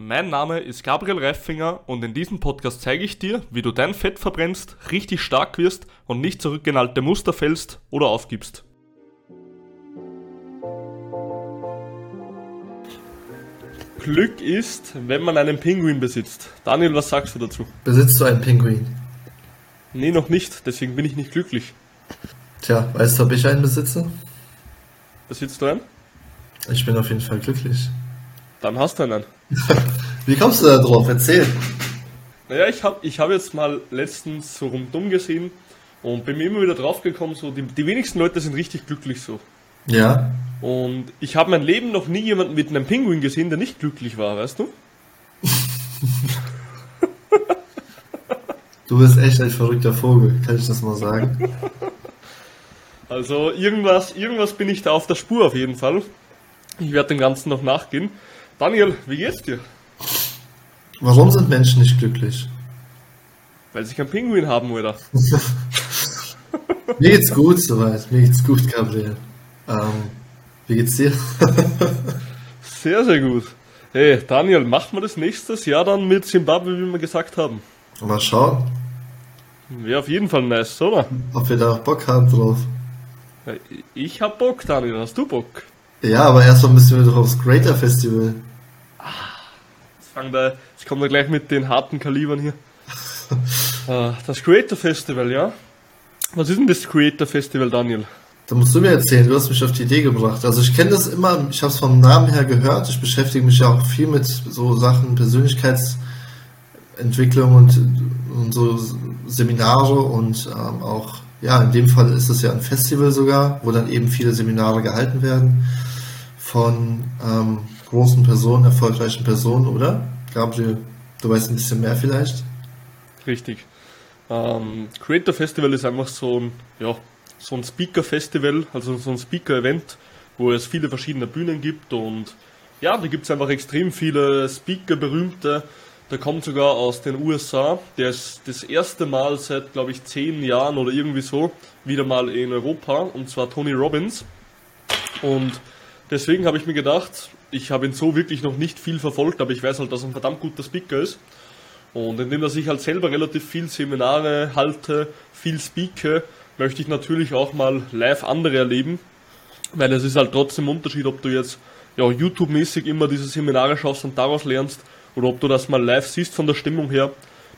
Mein Name ist Gabriel Reifinger und in diesem Podcast zeige ich dir, wie du dein Fett verbrennst, richtig stark wirst und nicht zurück in alte Muster fällst oder aufgibst. Glück ist, wenn man einen Pinguin besitzt. Daniel, was sagst du dazu? Besitzt du einen Pinguin? Nee, noch nicht, deswegen bin ich nicht glücklich. Tja, weißt du, ob ich einen besitze? Besitzt du einen? Ich bin auf jeden Fall glücklich. Dann hast du einen. Wie kommst du da drauf? Erzähl. Naja, ich habe ich hab jetzt mal letztens so rundum gesehen und bin mir immer wieder draufgekommen, so die, die wenigsten Leute sind richtig glücklich so. Ja. Und ich habe mein Leben noch nie jemanden mit einem Pinguin gesehen, der nicht glücklich war, weißt du? Du bist echt ein verrückter Vogel, kann ich das mal sagen? Also irgendwas, irgendwas bin ich da auf der Spur auf jeden Fall. Ich werde dem Ganzen noch nachgehen. Daniel, wie geht's dir? Warum sind Menschen nicht glücklich? Weil sie keinen Pinguin haben, oder? Mir geht's gut soweit. Mir geht's gut, Gabriel. Ähm, wie geht's dir? Sehr, sehr gut. Hey, Daniel, machen wir das nächstes Jahr dann mit Zimbabwe, wie wir gesagt haben? Mal schauen, Wäre auf jeden Fall nice, oder? ob wir da Bock haben drauf. Ja, Ich hab Bock, Daniel. Hast du Bock? Ja, aber erstmal müssen wir doch aufs Greater Festival. Fangen wir, jetzt kommen wir gleich mit den harten Kalibern hier. Äh, Das Creator Festival, ja? Was ist denn das Creator Festival, Daniel? Da musst du mir erzählen, du hast mich auf die Idee gebracht. Also ich kenne das immer, ich habe es vom Namen her gehört. Ich beschäftige mich ja auch viel mit so Sachen Persönlichkeitsentwicklung und, und so Seminare und ähm, auch, ja, in dem Fall ist es ja ein Festival sogar, wo dann eben viele Seminare gehalten werden von ähm, großen Personen, erfolgreichen Personen, oder? Gabriel, du weißt ein bisschen mehr vielleicht? Richtig. Ähm, Creator Festival ist einfach so ein, ja, so ein Speaker-Festival, also so ein Speaker-Event, wo es viele verschiedene Bühnen gibt und ja, da gibt es einfach extrem viele Speaker, berühmte. Der kommt sogar aus den USA. Der ist das erste Mal seit, glaube ich, zehn Jahren oder irgendwie so wieder mal in Europa und zwar Tony Robbins. Und deswegen habe ich mir gedacht, ich habe ihn so wirklich noch nicht viel verfolgt, aber ich weiß halt, dass er ein verdammt guter Speaker ist. Und indem dass ich halt selber relativ viel Seminare halte, viel speake, möchte ich natürlich auch mal live andere erleben. Weil es ist halt trotzdem ein Unterschied, ob du jetzt ja, YouTube-mäßig immer diese Seminare schaust und daraus lernst oder ob du das mal live siehst von der Stimmung her.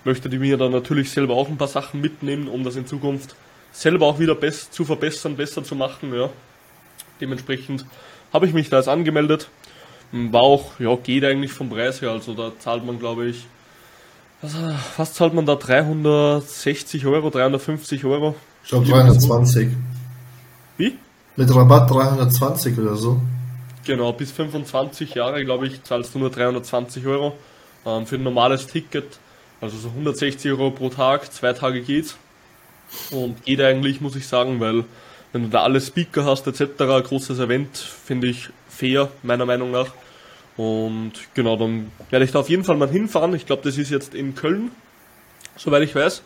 Möchte ich mir dann natürlich selber auch ein paar Sachen mitnehmen, um das in Zukunft selber auch wieder best zu verbessern, besser zu machen. Ja. Dementsprechend habe ich mich da jetzt angemeldet. War auch, ja, geht eigentlich vom Preis her. Also da zahlt man, glaube ich, was, äh, was zahlt man da? 360 Euro, 350 Euro? Ich glaube 320. Wie? Mit Rabatt 320 oder so. Genau, bis 25 Jahre, glaube ich, zahlst du nur 320 Euro ähm, für ein normales Ticket. Also so 160 Euro pro Tag, zwei Tage geht's. Und geht eigentlich, muss ich sagen, weil wenn du da alle Speaker hast etc., großes Event, finde ich fair, meiner Meinung nach. Und genau, dann werde ich da auf jeden Fall mal hinfahren. Ich glaube, das ist jetzt in Köln, soweit ich weiß.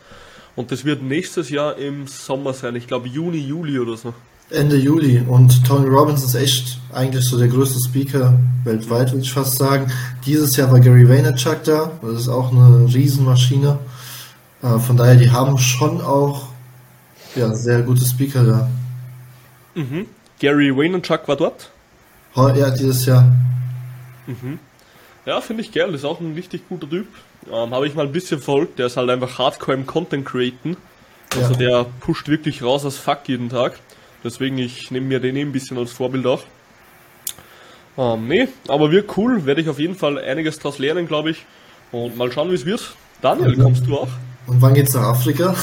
Und das wird nächstes Jahr im Sommer sein. Ich glaube Juni, Juli oder so. Ende Juli und Tony Robbins ist echt eigentlich so der größte Speaker weltweit, würde ich fast sagen. Dieses Jahr war Gary Vaynerchuk da, das ist auch eine Riesenmaschine. Äh, Von daher, die haben schon auch ja, sehr gute Speaker da. Gary Vaynerchuk war dort. Ja, dieses Jahr. Ja, finde ich geil, ist auch ein richtig guter Typ. Ähm, Habe ich mal ein bisschen verfolgt, der ist halt einfach hardcore im Content createn. Also Ja. der pusht wirklich raus als Fuck jeden Tag. Deswegen, ich nehme mir den eh ein bisschen als Vorbild auch. Ähm, nee, aber wird cool, werde ich auf jeden Fall einiges draus lernen, glaube ich. Und mal schauen, wie es wird. Daniel, Mhm. kommst du auch? Und wann geht's nach Afrika?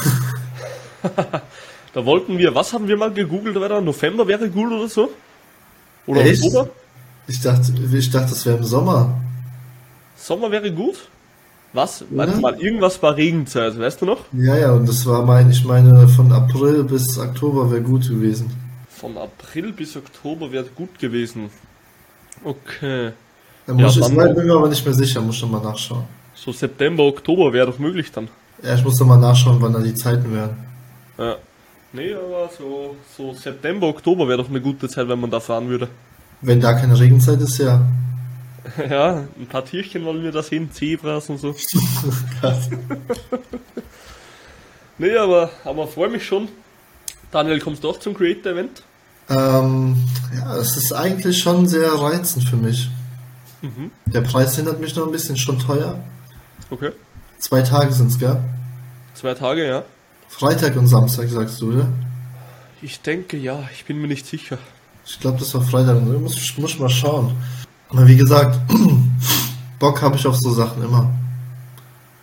Da wollten wir, was haben wir mal gegoogelt, weiter? November wäre gut oder so? Oder Echt? Oktober? Ich dachte, ich dachte, das wäre im Sommer. Sommer wäre gut? Was? Warte Ja. mal, irgendwas war Regenzeit, weißt du noch? Ja, ja, und das war mein, ich meine, von April bis Oktober wäre gut gewesen. Von April bis Oktober wäre gut gewesen. Okay. Da muss Ja, ich, dann- ich bin mir aber nicht mehr sicher, muss schon mal nachschauen. So September, Oktober wäre doch möglich dann. Ja, ich muss noch mal nachschauen, wann da die Zeiten wären. Ja. Nee, aber so, so September, Oktober wäre doch eine gute Zeit, wenn man da fahren würde. Wenn da keine Regenzeit ist, ja. Ja, ein paar Tierchen wollen wir da sehen, Zebras und so. nee, aber, aber freue mich schon. Daniel, kommst du auch zum Creator Event? Ähm, ja, es ist eigentlich schon sehr reizend für mich. Mhm. Der Preis hindert mich noch ein bisschen, schon teuer. Okay. Zwei Tage sind es, gell? Zwei Tage, ja. Freitag und Samstag, sagst du, oder? Ich denke ja, ich bin mir nicht sicher. Ich glaube, das war Freitag. Muss, muss mal schauen. Aber wie gesagt, Bock habe ich auf so Sachen immer.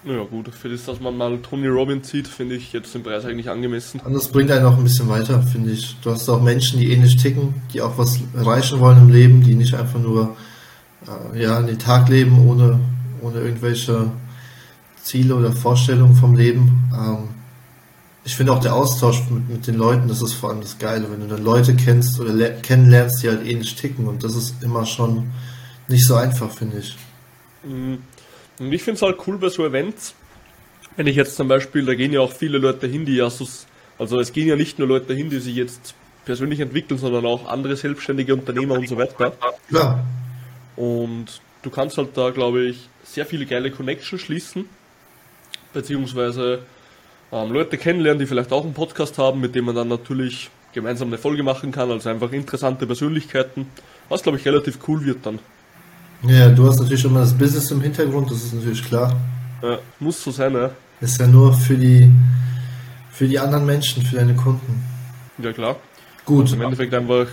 Naja gut, für das, dass man mal Tony Robbins sieht, finde ich jetzt den Preis eigentlich angemessen. Und das bringt einen auch ein bisschen weiter, finde ich. Du hast auch Menschen, die ähnlich ticken, die auch was erreichen wollen im Leben, die nicht einfach nur äh, ja, den Tag leben ohne, ohne irgendwelche Ziele oder Vorstellungen vom Leben. Ähm, ich finde auch der Austausch mit, mit den Leuten, das ist vor allem das Geile, wenn du dann Leute kennst oder kennenlernst, die halt ähnlich ticken und das ist immer schon nicht so einfach, finde ich. Mhm. Und ich finde es halt cool bei so Events, wenn ich jetzt zum Beispiel, da gehen ja auch viele Leute hin, die ja so, also es gehen ja nicht nur Leute hin, die sich jetzt persönlich entwickeln, sondern auch andere selbstständige Unternehmer und so weiter. Ja. Und du kannst halt da, glaube ich, sehr viele geile Connections schließen, beziehungsweise ähm, Leute kennenlernen, die vielleicht auch einen Podcast haben, mit dem man dann natürlich gemeinsam eine Folge machen kann, also einfach interessante Persönlichkeiten, was glaube ich relativ cool wird dann. Ja, du hast natürlich immer das Business im Hintergrund, das ist natürlich klar. Ja, muss so sein, ja. Ist ja nur für die für die anderen Menschen, für deine Kunden. Ja klar. Gut. Also Im Endeffekt einfach.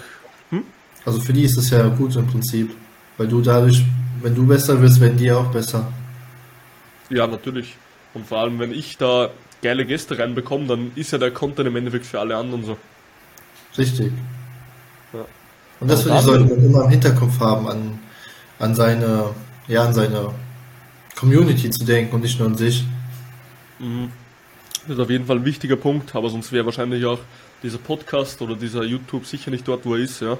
Hm? Also für die ist es ja gut im Prinzip. Weil du dadurch, wenn du besser wirst, werden die auch besser. Ja, natürlich. Und vor allem, wenn ich da geile Gäste reinbekomme, dann ist ja der Content im Endeffekt für alle anderen so. Richtig. Ja. Und das finde ich, sollte man immer im Hinterkopf haben, an, an seine, ja, an seine Community zu denken und nicht nur an sich. Mhm. Das ist auf jeden Fall ein wichtiger Punkt, aber sonst wäre wahrscheinlich auch dieser Podcast oder dieser YouTube sicher nicht dort, wo er ist, ja.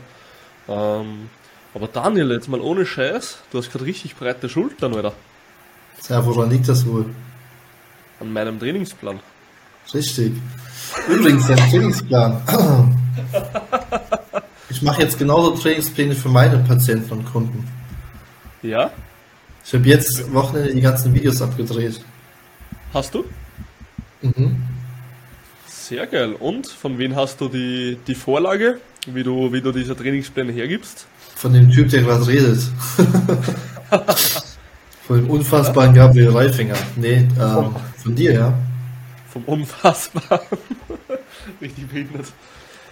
Ähm, aber Daniel, jetzt mal ohne Scheiß, du hast gerade richtig breite Schultern, oder? Ja, woran liegt das wohl? An meinem Trainingsplan. Richtig. Übrigens, der Trainingsplan. Ich mache jetzt genauso Trainingspläne für meine Patienten und Kunden. Ja? Ich habe jetzt Wochenende die ganzen Videos abgedreht. Hast du? Mhm. Sehr geil. Und von wem hast du die, die Vorlage, wie du, wie du diese Trainingspläne hergibst? Von dem Typ, der gerade redet. von dem unfassbaren Gabriel Reifinger. Nee, ähm, von dir, ja. Vom unfassbaren. Richtig behindert.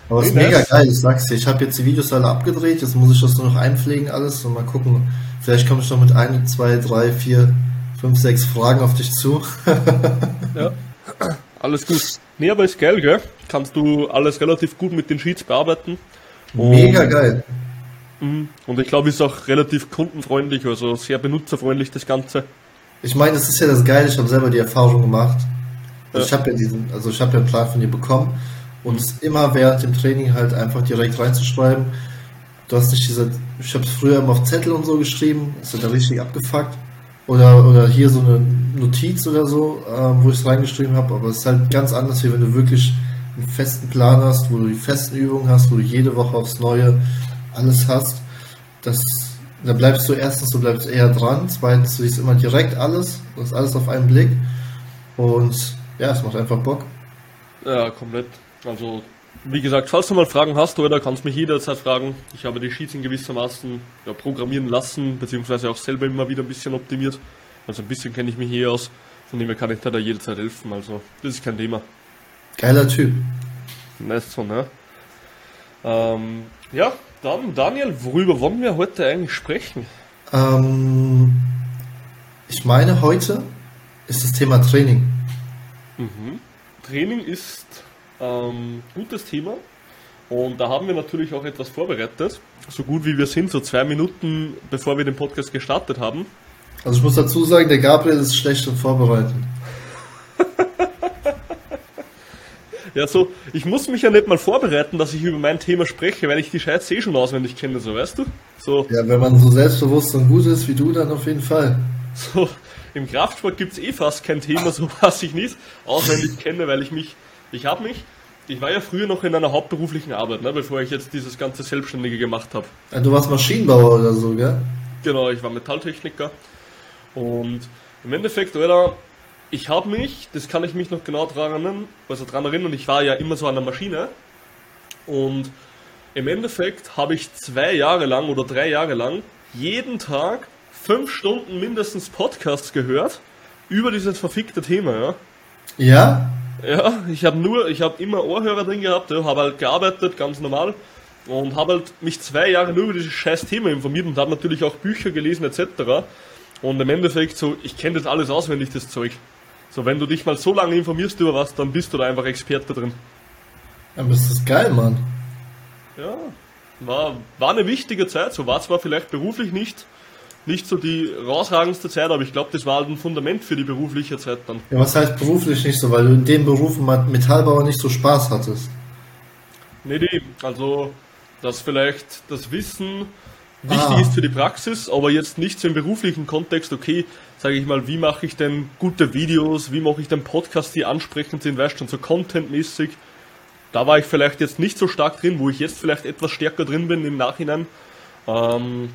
Aber es ist mega geil, ich sag's dir. Ich habe jetzt die Videos alle abgedreht, jetzt muss ich das nur noch einpflegen alles und mal gucken. Vielleicht komme ich noch mit ein, zwei, drei, vier, fünf, sechs Fragen auf dich zu. ja, alles gut. Nee, aber ist geil, gell? Kannst du alles relativ gut mit den Sheets bearbeiten. Mega geil. Mhm. Und ich glaube, ist auch relativ kundenfreundlich, also sehr benutzerfreundlich das Ganze. Ich meine, das ist ja das Geile, ich habe selber die Erfahrung gemacht. Also ja. ich habe ja diesen, also ich habe ja einen Plan von dir bekommen und es immer während dem Training halt einfach direkt reinzuschreiben. Du hast nicht diese, ich habe es früher immer auf Zettel und so geschrieben, ist ja richtig abgefuckt. Oder, oder hier so eine Notiz oder so, äh, wo ich es reingeschrieben habe, aber es ist halt ganz anders, wie wenn du wirklich einen festen Plan hast, wo du die festen Übungen hast, wo du jede Woche aufs Neue alles hast. Das, da bleibst du erstens, du bleibst eher dran, zweitens, du siehst immer direkt alles, du hast alles auf einen Blick und ja, es macht einfach Bock. Ja, komplett. Also, wie gesagt, falls du mal Fragen hast, oder kannst mich jederzeit fragen. Ich habe die Sheets in gewissermaßen ja, programmieren lassen, beziehungsweise auch selber immer wieder ein bisschen optimiert. Also ein bisschen kenne ich mich hier aus, von dem her kann ich dir da jederzeit helfen. Also, das ist kein Thema. Geiler Typ. Nice so, ne? Ähm, ja, dann, Daniel, worüber wollen wir heute eigentlich sprechen? Ähm, ich meine, heute ist das Thema Training. Mhm. Training ist ähm, gutes Thema. Und da haben wir natürlich auch etwas vorbereitet. So gut wie wir sind, so zwei Minuten bevor wir den Podcast gestartet haben. Also ich muss dazu sagen, der Gabriel ist schlecht im Vorbereiten. Ja, so, ich muss mich ja nicht mal vorbereiten, dass ich über mein Thema spreche, weil ich die Scheiße eh schon auswendig kenne, so weißt du? So. Ja, wenn man so selbstbewusst und gut ist wie du, dann auf jeden Fall. So, im Kraftsport gibt es eh fast kein Thema, so was ich nicht auswendig kenne, weil ich mich, ich habe mich ich war ja früher noch in einer hauptberuflichen Arbeit, ne, bevor ich jetzt dieses ganze Selbstständige gemacht habe. Ja, du warst Maschinenbauer oder so, gell? Genau, ich war Metalltechniker. Und im Endeffekt, Alter, ich habe mich, das kann ich mich noch genau dran erinnern, also dran erinnern, ich war ja immer so an der Maschine. Und im Endeffekt habe ich zwei Jahre lang oder drei Jahre lang jeden Tag fünf Stunden mindestens Podcasts gehört über dieses verfickte Thema, ja. Ja? Ja, ich habe nur, ich habe immer Ohrhörer drin gehabt, ja, habe halt gearbeitet, ganz normal. Und habe halt mich zwei Jahre nur über dieses scheiß Thema informiert und habe natürlich auch Bücher gelesen etc. Und im Endeffekt so, ich kenne das alles auswendig, das Zeug. So, wenn du dich mal so lange informierst über was, dann bist du da einfach Experte drin. Aber ist das geil, Mann. Ja, war, war eine wichtige Zeit, so war zwar vielleicht beruflich nicht, nicht so die rausragendste Zeit, aber ich glaube, das war halt ein Fundament für die berufliche Zeit dann. Ja, was heißt beruflich nicht so, weil du in dem Beruf Metallbauer nicht so Spaß hattest? Nee, nee, also dass vielleicht das Wissen wichtig ah. ist für die Praxis, aber jetzt nicht so im beruflichen Kontext, okay, sage ich mal, wie mache ich denn gute Videos, wie mache ich denn Podcasts, die ansprechend sind, weißt du, so contentmäßig. Da war ich vielleicht jetzt nicht so stark drin, wo ich jetzt vielleicht etwas stärker drin bin im Nachhinein. Ähm,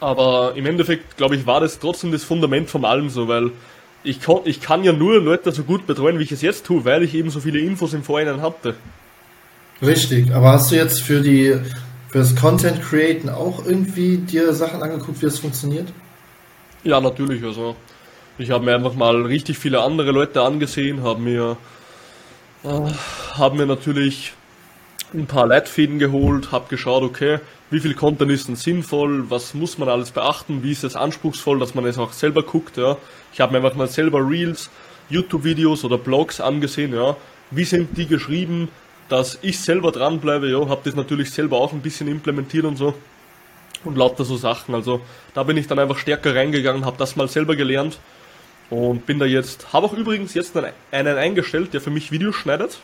aber im Endeffekt, glaube ich, war das trotzdem das Fundament von allem so, weil ich kann, ich kann ja nur Leute so gut betreuen, wie ich es jetzt tue, weil ich eben so viele Infos im Vorhinein hatte. Richtig, aber hast du jetzt für die das Content Createn auch irgendwie dir Sachen angeguckt, wie das funktioniert? Ja, natürlich. Also ich habe mir einfach mal richtig viele andere Leute angesehen, habe mir äh, haben mir natürlich ein paar Leitfäden geholt, habe geschaut, okay, wie viel Content ist denn sinnvoll, was muss man alles beachten, wie ist es anspruchsvoll, dass man es auch selber guckt, ja. Ich habe mir einfach mal selber Reels, YouTube-Videos oder Blogs angesehen, ja. Wie sind die geschrieben, dass ich selber dranbleibe, ja, habe das natürlich selber auch ein bisschen implementiert und so. Und lauter so Sachen. Also da bin ich dann einfach stärker reingegangen, habe das mal selber gelernt und bin da jetzt, habe auch übrigens jetzt einen eingestellt, der für mich Videos schneidet.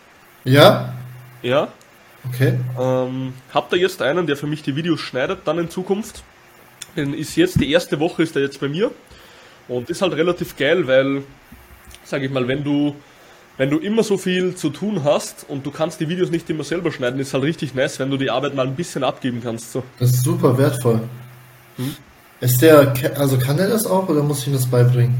Ja? Ja, Okay. Ähm, hab da jetzt einen, der für mich die Videos schneidet, dann in Zukunft. Den ist jetzt, die erste Woche ist er jetzt bei mir. Und ist halt relativ geil, weil, sag ich mal, wenn du, wenn du immer so viel zu tun hast und du kannst die Videos nicht immer selber schneiden, ist halt richtig nice, wenn du die Arbeit mal ein bisschen abgeben kannst. So. Das ist super wertvoll. Hm? Ist der, also kann er das auch oder muss ich ihm das beibringen?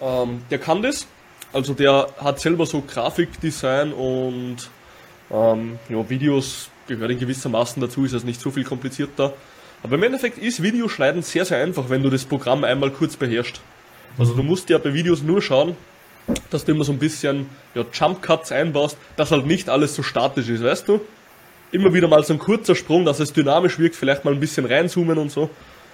Ähm, der kann das. Also der hat selber so Grafikdesign und ähm, ja, Videos gehören gewissermaßen dazu, ist das nicht so viel komplizierter. Aber im Endeffekt ist Videoschneiden sehr, sehr einfach, wenn du das Programm einmal kurz beherrschst. Also du musst ja bei Videos nur schauen, dass du immer so ein bisschen ja, Jump Cuts einbaust, dass halt nicht alles so statisch ist, weißt du? Immer wieder mal so ein kurzer Sprung, dass es dynamisch wirkt, vielleicht mal ein bisschen reinzoomen und so.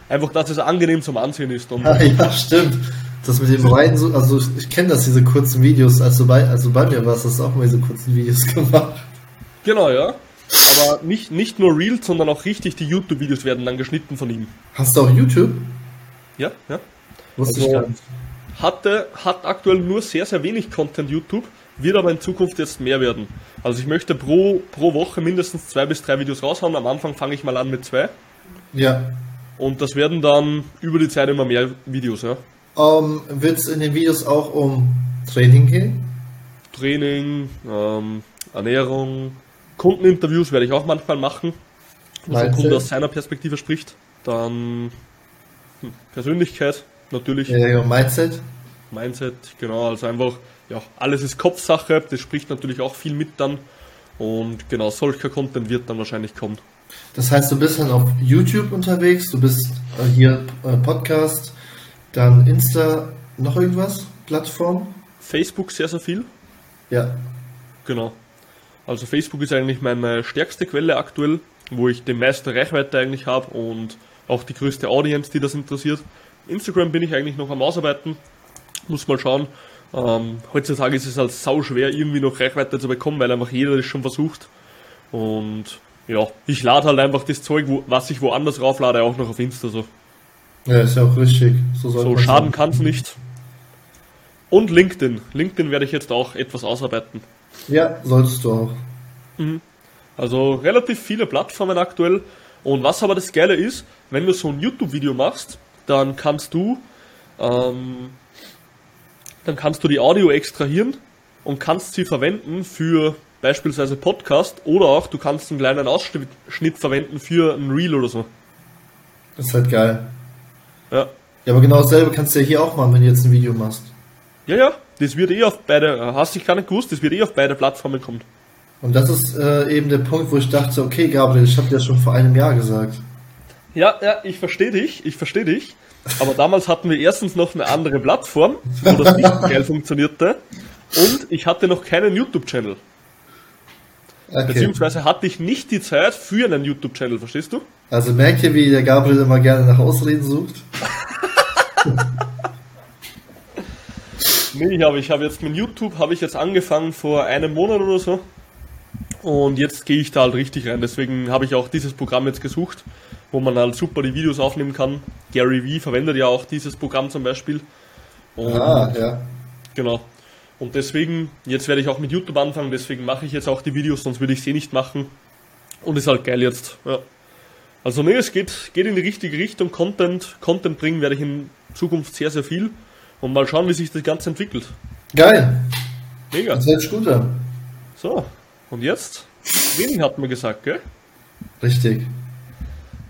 Einfach, dass es angenehm zum Ansehen ist. Und ja, ja, stimmt. Das mit dem rein, also ich kenne das, diese kurzen Videos, als du bei, also bei mir warst, hast du auch mal diese kurzen Videos gemacht. Genau, ja. Aber nicht, nicht nur Reels, sondern auch richtig die YouTube-Videos werden dann geschnitten von ihm. Hast du auch YouTube? Ja, ja. Wusste also, ich gar nicht. Hatte, hat aktuell nur sehr, sehr wenig Content YouTube, wird aber in Zukunft jetzt mehr werden. Also ich möchte pro, pro Woche mindestens zwei bis drei Videos raushauen. Am Anfang fange ich mal an mit zwei. Ja. Und das werden dann über die Zeit immer mehr Videos, ja. Ähm, Wird es in den Videos auch um Training gehen? Training, ähm, Ernährung, Kundeninterviews werde ich auch manchmal machen, wo ein Kunde aus seiner Perspektive spricht. Dann hm, Persönlichkeit natürlich. Ja, ja, Mindset. Mindset, genau, also einfach, ja, alles ist Kopfsache, das spricht natürlich auch viel mit dann. Und genau, solcher Content wird dann wahrscheinlich kommen. Das heißt, du bist dann auf YouTube unterwegs, du bist äh, hier äh, Podcast, dann Insta, noch irgendwas? Plattform? Facebook sehr, sehr viel. Ja. Genau. Also Facebook ist eigentlich meine stärkste Quelle aktuell, wo ich die meiste Reichweite eigentlich habe und auch die größte Audience, die das interessiert. Instagram bin ich eigentlich noch am Ausarbeiten, muss mal schauen. Ähm, heutzutage ist es halt sau schwer, irgendwie noch Reichweite zu bekommen, weil einfach jeder das schon versucht. Und ja, ich lade halt einfach das Zeug, wo, was ich woanders rauflade, auch noch auf Insta so. Ja, ist ja auch richtig. So, so schaden kann es nicht. Und LinkedIn. LinkedIn werde ich jetzt auch etwas ausarbeiten. Ja, solltest du auch. Mhm. Also relativ viele Plattformen aktuell. Und was aber das Geile ist, wenn du so ein YouTube-Video machst, dann kannst du, ähm, dann kannst du die Audio extrahieren und kannst sie verwenden für beispielsweise Podcast oder auch du kannst einen kleinen Ausschnitt verwenden für ein Reel oder so. Das ist halt geil. Ja. Ja, aber genau dasselbe kannst du ja hier auch machen, wenn du jetzt ein Video machst. Ja, ja, das wird eh auf beide, hast du gar nicht gewusst, das wird eh auf beide Plattformen kommen. Und das ist äh, eben der Punkt, wo ich dachte, okay, Gabriel, ich habe dir das schon vor einem Jahr gesagt. Ja, ja, ich verstehe dich, ich verstehe dich. Aber damals hatten wir erstens noch eine andere Plattform, wo das nicht geil funktionierte. Und ich hatte noch keinen YouTube-Channel. Okay. Beziehungsweise hatte ich nicht die Zeit für einen YouTube-Channel, verstehst du? Also merkt ihr, wie der Gabriel immer gerne nach Ausreden sucht? nee, ich habe ich hab jetzt mit YouTube habe ich jetzt angefangen vor einem Monat oder so. Und jetzt gehe ich da halt richtig rein. Deswegen habe ich auch dieses Programm jetzt gesucht, wo man halt super die Videos aufnehmen kann. Gary Vee verwendet ja auch dieses Programm zum Beispiel. Und ah, ja. Genau. Und deswegen, jetzt werde ich auch mit YouTube anfangen, deswegen mache ich jetzt auch die Videos, sonst würde ich sie nicht machen. Und ist halt geil jetzt. Ja. Also ne, es geht, geht in die richtige Richtung. Content, Content bringen werde ich in Zukunft sehr, sehr viel. Und mal schauen, wie sich das Ganze entwickelt. Geil. Mega. Das hört gut an. So, und jetzt? Training hat man gesagt, gell? Richtig.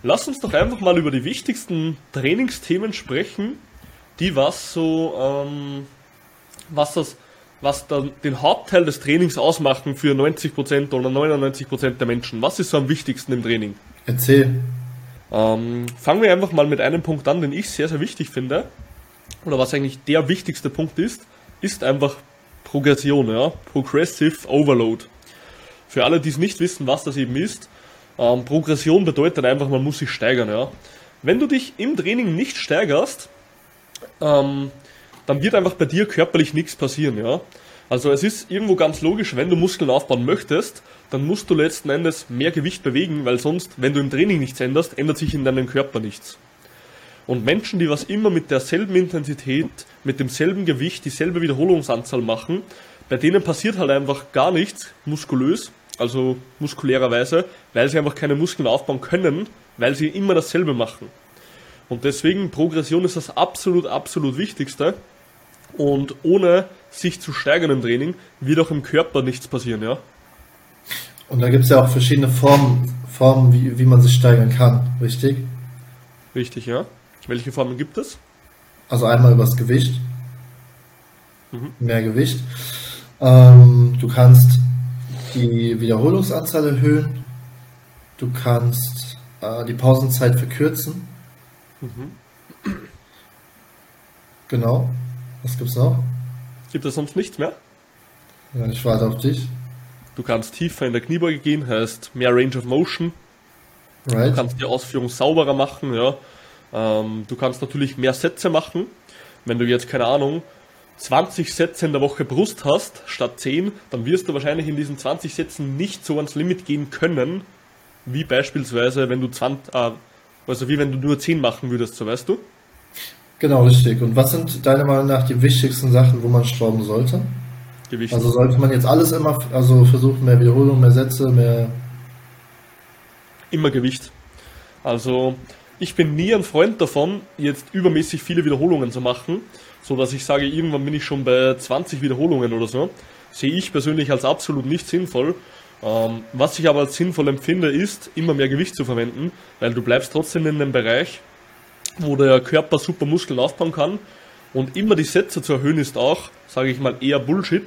Lass uns doch einfach mal über die wichtigsten Trainingsthemen sprechen, die was so, ähm, was das was dann den Hauptteil des Trainings ausmachen für 90% oder 99% der Menschen? Was ist so am wichtigsten im Training? Erzähl. Ähm, fangen wir einfach mal mit einem Punkt an, den ich sehr, sehr wichtig finde. Oder was eigentlich der wichtigste Punkt ist, ist einfach Progression, ja. Progressive Overload. Für alle, die es nicht wissen, was das eben ist, ähm, Progression bedeutet einfach, man muss sich steigern, ja. Wenn du dich im Training nicht steigerst, ähm, dann wird einfach bei dir körperlich nichts passieren, ja. Also es ist irgendwo ganz logisch, wenn du Muskeln aufbauen möchtest, dann musst du letzten Endes mehr Gewicht bewegen, weil sonst, wenn du im Training nichts änderst, ändert sich in deinem Körper nichts. Und Menschen, die was immer mit derselben Intensität, mit demselben Gewicht, dieselbe Wiederholungsanzahl machen, bei denen passiert halt einfach gar nichts muskulös, also muskulärerweise, weil sie einfach keine Muskeln aufbauen können, weil sie immer dasselbe machen. Und deswegen Progression ist das absolut, absolut Wichtigste. Und ohne sich zu steigern im Training wird auch im Körper nichts passieren, ja. Und da gibt es ja auch verschiedene Formen, Formen wie, wie man sich steigern kann, richtig? Richtig, ja. Welche Formen gibt es? Also einmal übers Gewicht. Mhm. Mehr Gewicht. Ähm, du kannst die Wiederholungsanzahl erhöhen. Du kannst äh, die Pausenzeit verkürzen. Mhm. Genau. Was gibt's noch? Gibt es sonst nichts mehr? Ja, ich warte auf dich. Du kannst tiefer in der Kniebeuge gehen, heißt mehr Range of Motion. Right. Du kannst die Ausführung sauberer machen, ja. Ähm, du kannst natürlich mehr Sätze machen. Wenn du jetzt, keine Ahnung, 20 Sätze in der Woche Brust hast, statt 10, dann wirst du wahrscheinlich in diesen 20 Sätzen nicht so ans Limit gehen können, wie beispielsweise, wenn du 20, äh, also wie wenn du nur 10 machen würdest, so weißt du? Genau, richtig. Und was sind deiner Meinung nach die wichtigsten Sachen, wo man schrauben sollte? Gewicht. Also sollte man jetzt alles immer, also versuchen, mehr Wiederholung, mehr Sätze, mehr. Immer Gewicht. Also ich bin nie ein Freund davon, jetzt übermäßig viele Wiederholungen zu machen, so dass ich sage, irgendwann bin ich schon bei 20 Wiederholungen oder so. Sehe ich persönlich als absolut nicht sinnvoll. Ähm, was ich aber als sinnvoll empfinde, ist, immer mehr Gewicht zu verwenden, weil du bleibst trotzdem in dem Bereich, wo der Körper super Muskeln aufbauen kann. Und immer die Sätze zu erhöhen ist auch, sage ich mal, eher Bullshit.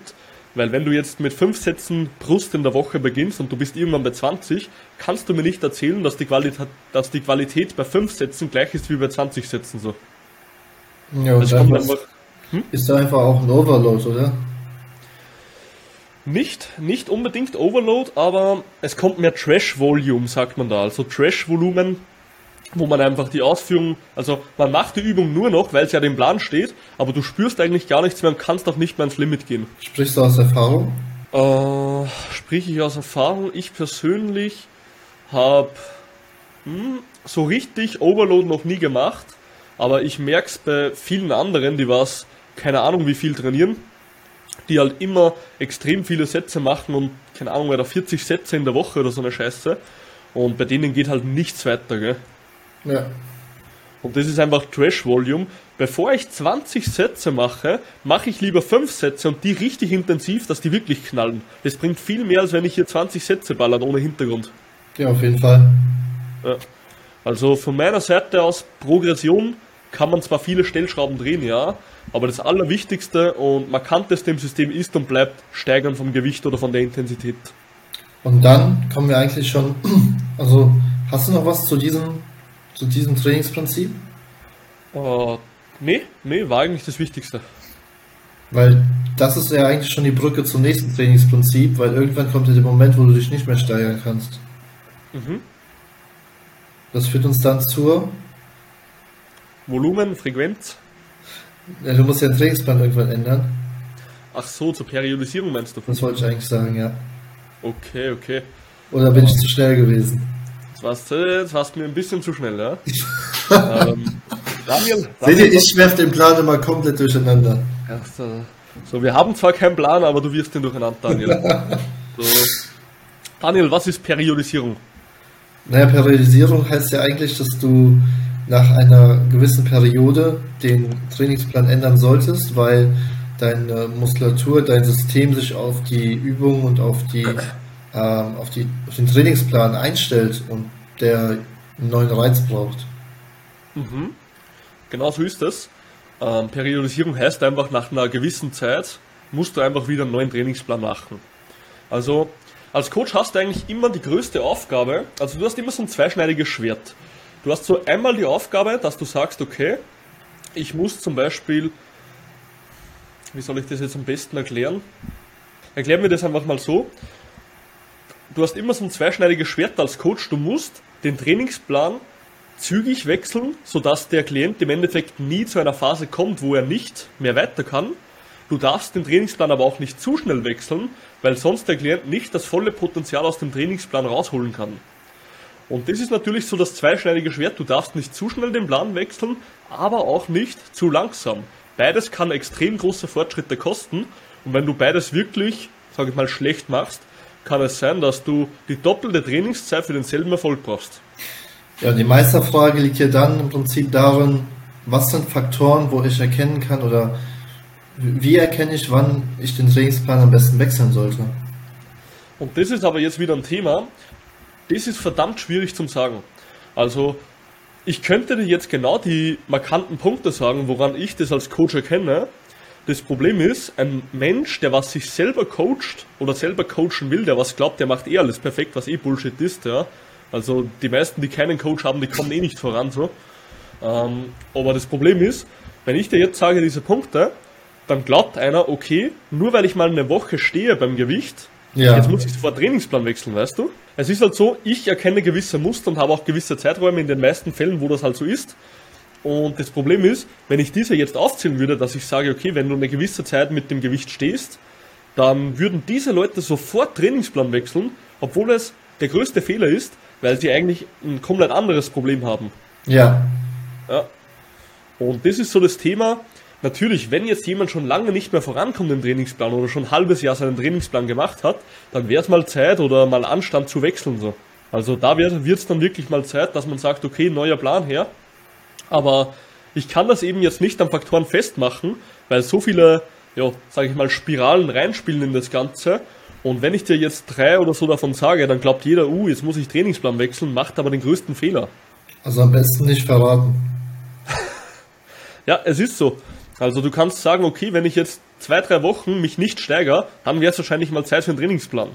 Weil wenn du jetzt mit fünf Sätzen Brust in der Woche beginnst und du bist irgendwann bei 20, kannst du mir nicht erzählen, dass die Qualität, dass die Qualität bei fünf Sätzen gleich ist wie bei 20 Sätzen so. Ja, und einfach, hm? ist da einfach auch ein Overload, oder? Nicht, nicht unbedingt Overload, aber es kommt mehr Trash-Volume, sagt man da. Also Trash-Volumen wo man einfach die Ausführung, also man macht die Übung nur noch, weil es ja dem Plan steht, aber du spürst eigentlich gar nichts mehr und kannst auch nicht mehr ins Limit gehen. Sprichst du aus Erfahrung? Äh, sprich ich aus Erfahrung. Ich persönlich habe hm, so richtig Overload noch nie gemacht, aber ich merke es bei vielen anderen, die was, keine Ahnung wie viel trainieren, die halt immer extrem viele Sätze machen und keine Ahnung, weil da 40 Sätze in der Woche oder so eine Scheiße. Und bei denen geht halt nichts weiter, gell? Ja. Und das ist einfach Trash-Volume. Bevor ich 20 Sätze mache, mache ich lieber 5 Sätze und die richtig intensiv, dass die wirklich knallen. Das bringt viel mehr, als wenn ich hier 20 Sätze ballern ohne Hintergrund. Ja, auf jeden Fall. Ja. Also von meiner Seite aus Progression kann man zwar viele Stellschrauben drehen, ja, aber das Allerwichtigste und markanteste im System ist und bleibt Steigern vom Gewicht oder von der Intensität. Und dann kommen wir eigentlich schon, also hast du noch was zu diesem, zu diesem Trainingsprinzip? Uh, nee, nee, war eigentlich das Wichtigste. Weil das ist ja eigentlich schon die Brücke zum nächsten Trainingsprinzip, weil irgendwann kommt ja der Moment, wo du dich nicht mehr steigern kannst. Mhm. Das führt uns dann zur Volumen, Frequenz. Ja, du musst ja den Trainingsplan irgendwann ändern. Ach so, zur Periodisierung meinst du? Das wollte ich eigentlich sagen, ja. Okay, okay. Oder bin ich zu schnell gewesen? Das warst, das warst mir ein bisschen zu schnell, ja? ähm, Daniel, Seht ihr, ich werfe den Plan immer komplett durcheinander. Ja, so, so, wir haben zwar keinen Plan, aber du wirst den durcheinander, Daniel. so. Daniel, was ist Periodisierung? Naja, Periodisierung heißt ja eigentlich, dass du nach einer gewissen Periode den Trainingsplan ändern solltest, weil deine Muskulatur, dein System sich auf die Übung und auf die, ähm, auf die auf den Trainingsplan einstellt und der einen neuen Reiz braucht. Mhm. Genau so ist das. Ähm, Periodisierung heißt einfach, nach einer gewissen Zeit musst du einfach wieder einen neuen Trainingsplan machen. Also als Coach hast du eigentlich immer die größte Aufgabe, also du hast immer so ein zweischneidiges Schwert. Du hast so einmal die Aufgabe, dass du sagst, okay, ich muss zum Beispiel, wie soll ich das jetzt am besten erklären? Erklären wir das einfach mal so. Du hast immer so ein zweischneidiges Schwert als Coach. Du musst den Trainingsplan zügig wechseln, sodass der Klient im Endeffekt nie zu einer Phase kommt, wo er nicht mehr weiter kann. Du darfst den Trainingsplan aber auch nicht zu schnell wechseln, weil sonst der Klient nicht das volle Potenzial aus dem Trainingsplan rausholen kann. Und das ist natürlich so das zweischneidige Schwert. Du darfst nicht zu schnell den Plan wechseln, aber auch nicht zu langsam. Beides kann extrem große Fortschritte kosten. Und wenn du beides wirklich, sage ich mal, schlecht machst, kann es sein, dass du die doppelte Trainingszeit für denselben Erfolg brauchst. Ja, die Meisterfrage liegt ja dann im Prinzip darin, was sind Faktoren, wo ich erkennen kann oder wie erkenne ich, wann ich den Trainingsplan am besten wechseln sollte. Und das ist aber jetzt wieder ein Thema, das ist verdammt schwierig zum sagen. Also, ich könnte dir jetzt genau die markanten Punkte sagen, woran ich das als Coach erkenne. Das Problem ist, ein Mensch, der was sich selber coacht oder selber coachen will, der was glaubt, der macht eh alles perfekt, was eh Bullshit ist, ja. Also die meisten, die keinen Coach haben, die kommen eh nicht voran so. Ähm, aber das Problem ist, wenn ich dir jetzt sage diese Punkte, dann glaubt einer, okay, nur weil ich mal eine Woche stehe beim Gewicht, ja. jetzt muss ich sofort Trainingsplan wechseln, weißt du? Es ist halt so, ich erkenne gewisse Muster und habe auch gewisse Zeiträume in den meisten Fällen, wo das halt so ist. Und das Problem ist, wenn ich diese jetzt aufzählen würde, dass ich sage, okay, wenn du eine gewisse Zeit mit dem Gewicht stehst, dann würden diese Leute sofort Trainingsplan wechseln, obwohl es der größte Fehler ist, weil sie eigentlich ein komplett anderes Problem haben. Ja. Ja. Und das ist so das Thema, Natürlich, wenn jetzt jemand schon lange nicht mehr vorankommt im Trainingsplan oder schon ein halbes Jahr seinen Trainingsplan gemacht hat, dann wäre es mal Zeit oder mal Anstand zu wechseln. So. Also da wird es dann wirklich mal Zeit, dass man sagt, okay, neuer Plan her. Aber ich kann das eben jetzt nicht an Faktoren festmachen, weil so viele, ja, sage ich mal, Spiralen reinspielen in das Ganze. Und wenn ich dir jetzt drei oder so davon sage, dann glaubt jeder, uh, jetzt muss ich Trainingsplan wechseln, macht aber den größten Fehler. Also am besten nicht verraten. ja, es ist so. Also du kannst sagen, okay, wenn ich jetzt zwei, drei Wochen mich nicht steigere, dann wäre es wahrscheinlich mal Zeit für einen Trainingsplan.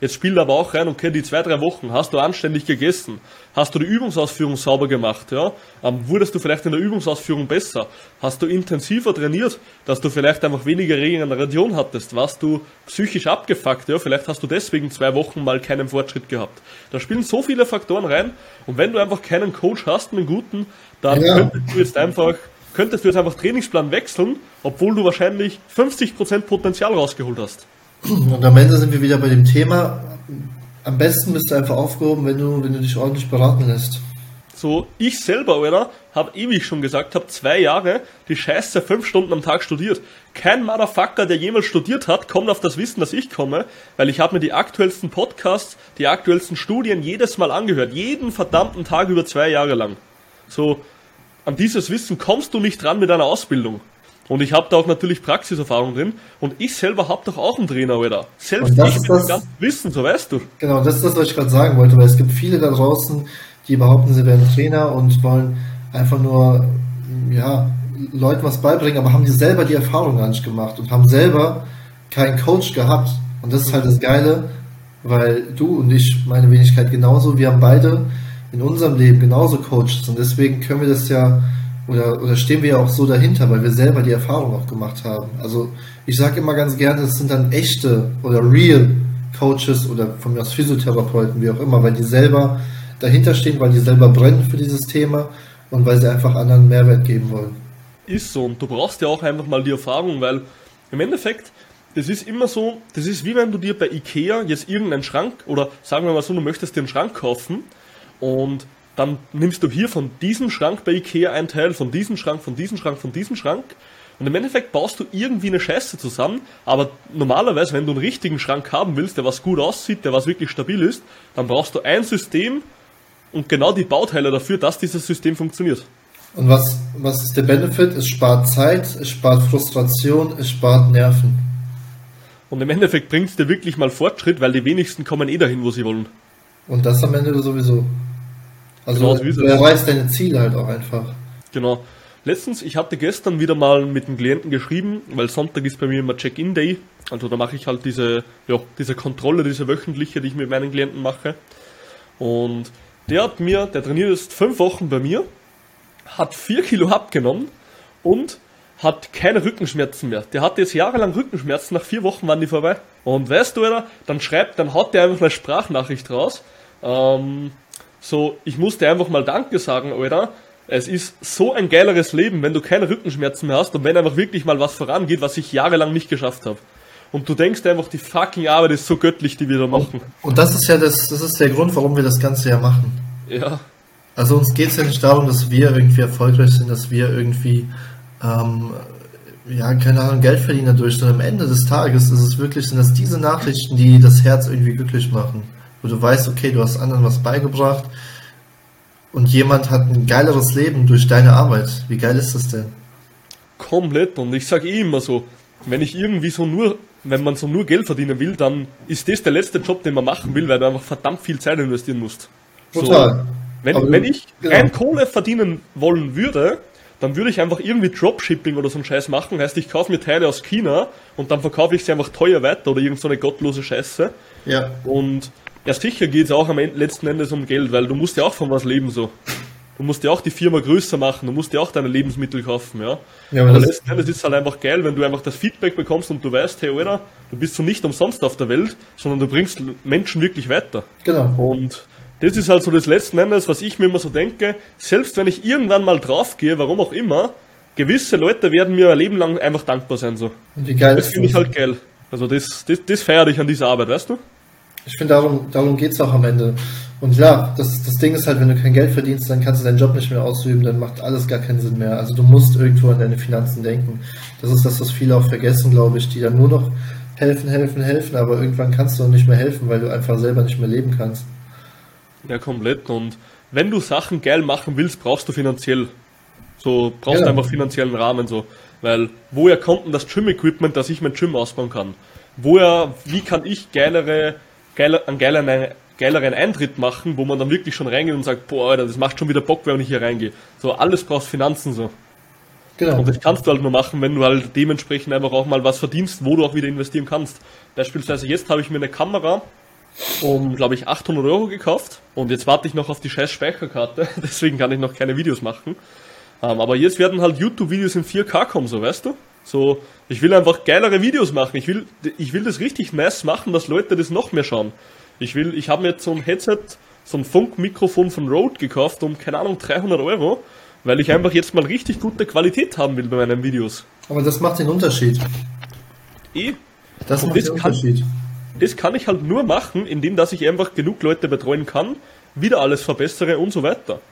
Jetzt spielt aber auch rein, okay, die zwei, drei Wochen hast du anständig gegessen, hast du die Übungsausführung sauber gemacht, ja, ähm, wurdest du vielleicht in der Übungsausführung besser, hast du intensiver trainiert, dass du vielleicht einfach weniger Regeneration hattest, warst du psychisch abgefuckt, ja, vielleicht hast du deswegen zwei Wochen mal keinen Fortschritt gehabt. Da spielen so viele Faktoren rein und wenn du einfach keinen Coach hast, einen guten, dann ja. könntest du jetzt einfach könntest du jetzt einfach Trainingsplan wechseln, obwohl du wahrscheinlich 50% Potenzial rausgeholt hast. Und am Ende sind wir wieder bei dem Thema, am besten bist du einfach aufgehoben, wenn du, wenn du dich ordentlich beraten lässt. So, ich selber, oder? Hab ewig schon gesagt, hab zwei Jahre die Scheiße fünf Stunden am Tag studiert. Kein Motherfucker, der jemals studiert hat, kommt auf das Wissen, dass ich komme, weil ich habe mir die aktuellsten Podcasts, die aktuellsten Studien jedes Mal angehört. Jeden verdammten Tag über zwei Jahre lang. So, an dieses Wissen kommst du nicht dran mit einer Ausbildung. Und ich habe da auch natürlich Praxiserfahrung drin. Und ich selber habe doch auch einen Trainer, oder? Selbst ich mit das, Wissen, so weißt du. Genau, das ist das, was ich gerade sagen wollte, weil es gibt viele da draußen, die behaupten, sie wären Trainer und wollen einfach nur, ja, Leuten was beibringen, aber haben die selber die Erfahrung gar nicht gemacht und haben selber keinen Coach gehabt. Und das ist halt das Geile, weil du und ich, meine Wenigkeit genauso, wir haben beide in unserem Leben genauso Coaches und deswegen können wir das ja oder, oder stehen wir ja auch so dahinter, weil wir selber die Erfahrung auch gemacht haben. Also ich sage immer ganz gerne, das sind dann echte oder real Coaches oder von mir aus Physiotherapeuten, wie auch immer, weil die selber dahinter stehen, weil die selber brennen für dieses Thema und weil sie einfach anderen Mehrwert geben wollen. Ist so und du brauchst ja auch einfach mal die Erfahrung, weil im Endeffekt, das ist immer so, das ist wie wenn du dir bei Ikea jetzt irgendeinen Schrank oder sagen wir mal so, du möchtest dir einen Schrank kaufen und dann nimmst du hier von diesem Schrank bei Ikea ein Teil, von diesem Schrank, von diesem Schrank, von diesem Schrank und im Endeffekt baust du irgendwie eine Scheiße zusammen, aber normalerweise, wenn du einen richtigen Schrank haben willst, der was gut aussieht, der was wirklich stabil ist, dann brauchst du ein System und genau die Bauteile dafür, dass dieses System funktioniert. Und was, was ist der Benefit? Es spart Zeit, es spart Frustration, es spart Nerven. Und im Endeffekt bringt es dir wirklich mal Fortschritt, weil die wenigsten kommen eh dahin, wo sie wollen. Und das am Ende sowieso. Also genau, du erreichst deine Ziele halt auch einfach. Genau. Letztens, ich hatte gestern wieder mal mit einem Klienten geschrieben, weil Sonntag ist bei mir immer Check-in-Day. Also da mache ich halt diese, ja, diese Kontrolle, diese wöchentliche, die ich mit meinen Klienten mache. Und der hat mir, der trainiert jetzt fünf Wochen bei mir, hat vier Kilo abgenommen und hat keine Rückenschmerzen mehr. Der hatte jetzt jahrelang Rückenschmerzen, nach vier Wochen waren die vorbei. Und weißt du, oder? Dann schreibt, dann haut der einfach eine Sprachnachricht raus. Ähm, so, ich musste einfach mal Danke sagen, Alter. Es ist so ein geileres Leben, wenn du keine Rückenschmerzen mehr hast und wenn einfach wirklich mal was vorangeht, was ich jahrelang nicht geschafft habe. Und du denkst einfach, die fucking Arbeit ist so göttlich, die wir da machen. Und das ist ja das, das ist der Grund, warum wir das Ganze ja machen. Ja. Also uns geht es ja nicht darum, dass wir irgendwie erfolgreich sind, dass wir irgendwie, ähm, ja, keine Ahnung, Geld verdienen dadurch, sondern am Ende des Tages ist es wirklich, sind das diese Nachrichten, die das Herz irgendwie glücklich machen. Wo du weißt, okay, du hast anderen was beigebracht, und jemand hat ein geileres Leben durch deine Arbeit. Wie geil ist das denn? Komplett. Und ich sage eh immer so, wenn ich irgendwie so nur, wenn man so nur Geld verdienen will, dann ist das der letzte Job, den man machen will, weil du einfach verdammt viel Zeit investieren musst. Total. So, wenn, wenn ich genau. rein Kohle verdienen wollen würde, dann würde ich einfach irgendwie Dropshipping oder so einen Scheiß machen. Heißt, ich kaufe mir Teile aus China und dann verkaufe ich sie einfach teuer weiter oder irgend so eine gottlose Scheiße. Ja. Und ja, sicher geht es auch am Ende, letzten Endes um Geld, weil du musst ja auch von was leben so. Du musst ja auch die Firma größer machen, du musst ja auch deine Lebensmittel kaufen, ja. ja aber, aber letzten Endes ist es halt einfach geil, wenn du einfach das Feedback bekommst und du weißt, hey, Alter, du bist so nicht umsonst auf der Welt, sondern du bringst Menschen wirklich weiter. Genau. Und das ist halt so das letzten Endes, was ich mir immer so denke, selbst wenn ich irgendwann mal draufgehe, warum auch immer, gewisse Leute werden mir ein Leben lang einfach dankbar sein, so. Und wie geil das finde ich halt geil. Also das, das, das feiere ich an dieser Arbeit, weißt du? Ich finde, darum, darum geht es auch am Ende. Und ja, das, das Ding ist halt, wenn du kein Geld verdienst, dann kannst du deinen Job nicht mehr ausüben, dann macht alles gar keinen Sinn mehr. Also du musst irgendwo an deine Finanzen denken. Das ist das, was viele auch vergessen, glaube ich, die dann nur noch helfen, helfen, helfen, aber irgendwann kannst du auch nicht mehr helfen, weil du einfach selber nicht mehr leben kannst. Ja, komplett. Und wenn du Sachen geil machen willst, brauchst du finanziell. So, brauchst genau. du einfach finanziellen Rahmen so. Weil, woher kommt denn das Gym-Equipment, dass ich mein Gym ausbauen kann? Woher, wie kann ich geilere geiler, einen geileren, geileren Eintritt machen, wo man dann wirklich schon reingeht und sagt, boah, Alter, das macht schon wieder Bock, wenn ich hier reingehe. So, alles brauchst Finanzen so. Genau. Und das kannst du halt nur machen, wenn du halt dementsprechend einfach auch mal was verdienst, wo du auch wieder investieren kannst. Beispielsweise jetzt habe ich mir eine Kamera um, glaube ich, 800 Euro gekauft und jetzt warte ich noch auf die scheiß Speicherkarte, deswegen kann ich noch keine Videos machen. Ähm, aber jetzt werden halt YouTube-Videos in 4K kommen, so weißt du? So, ich will einfach geilere Videos machen. Ich will, ich will das richtig nice machen, dass Leute das noch mehr schauen. Ich will, ich habe mir jetzt so ein Headset, so ein Funkmikrofon von Rode gekauft um, keine Ahnung, 300 Euro, weil ich einfach jetzt mal richtig gute Qualität haben will bei meinen Videos. Aber das macht den Unterschied. Eh. Das Und macht das den Unterschied. Kann, das kann ich halt nur machen, indem dass ich einfach genug Leute betreuen kann, wieder alles verbessere und so weiter.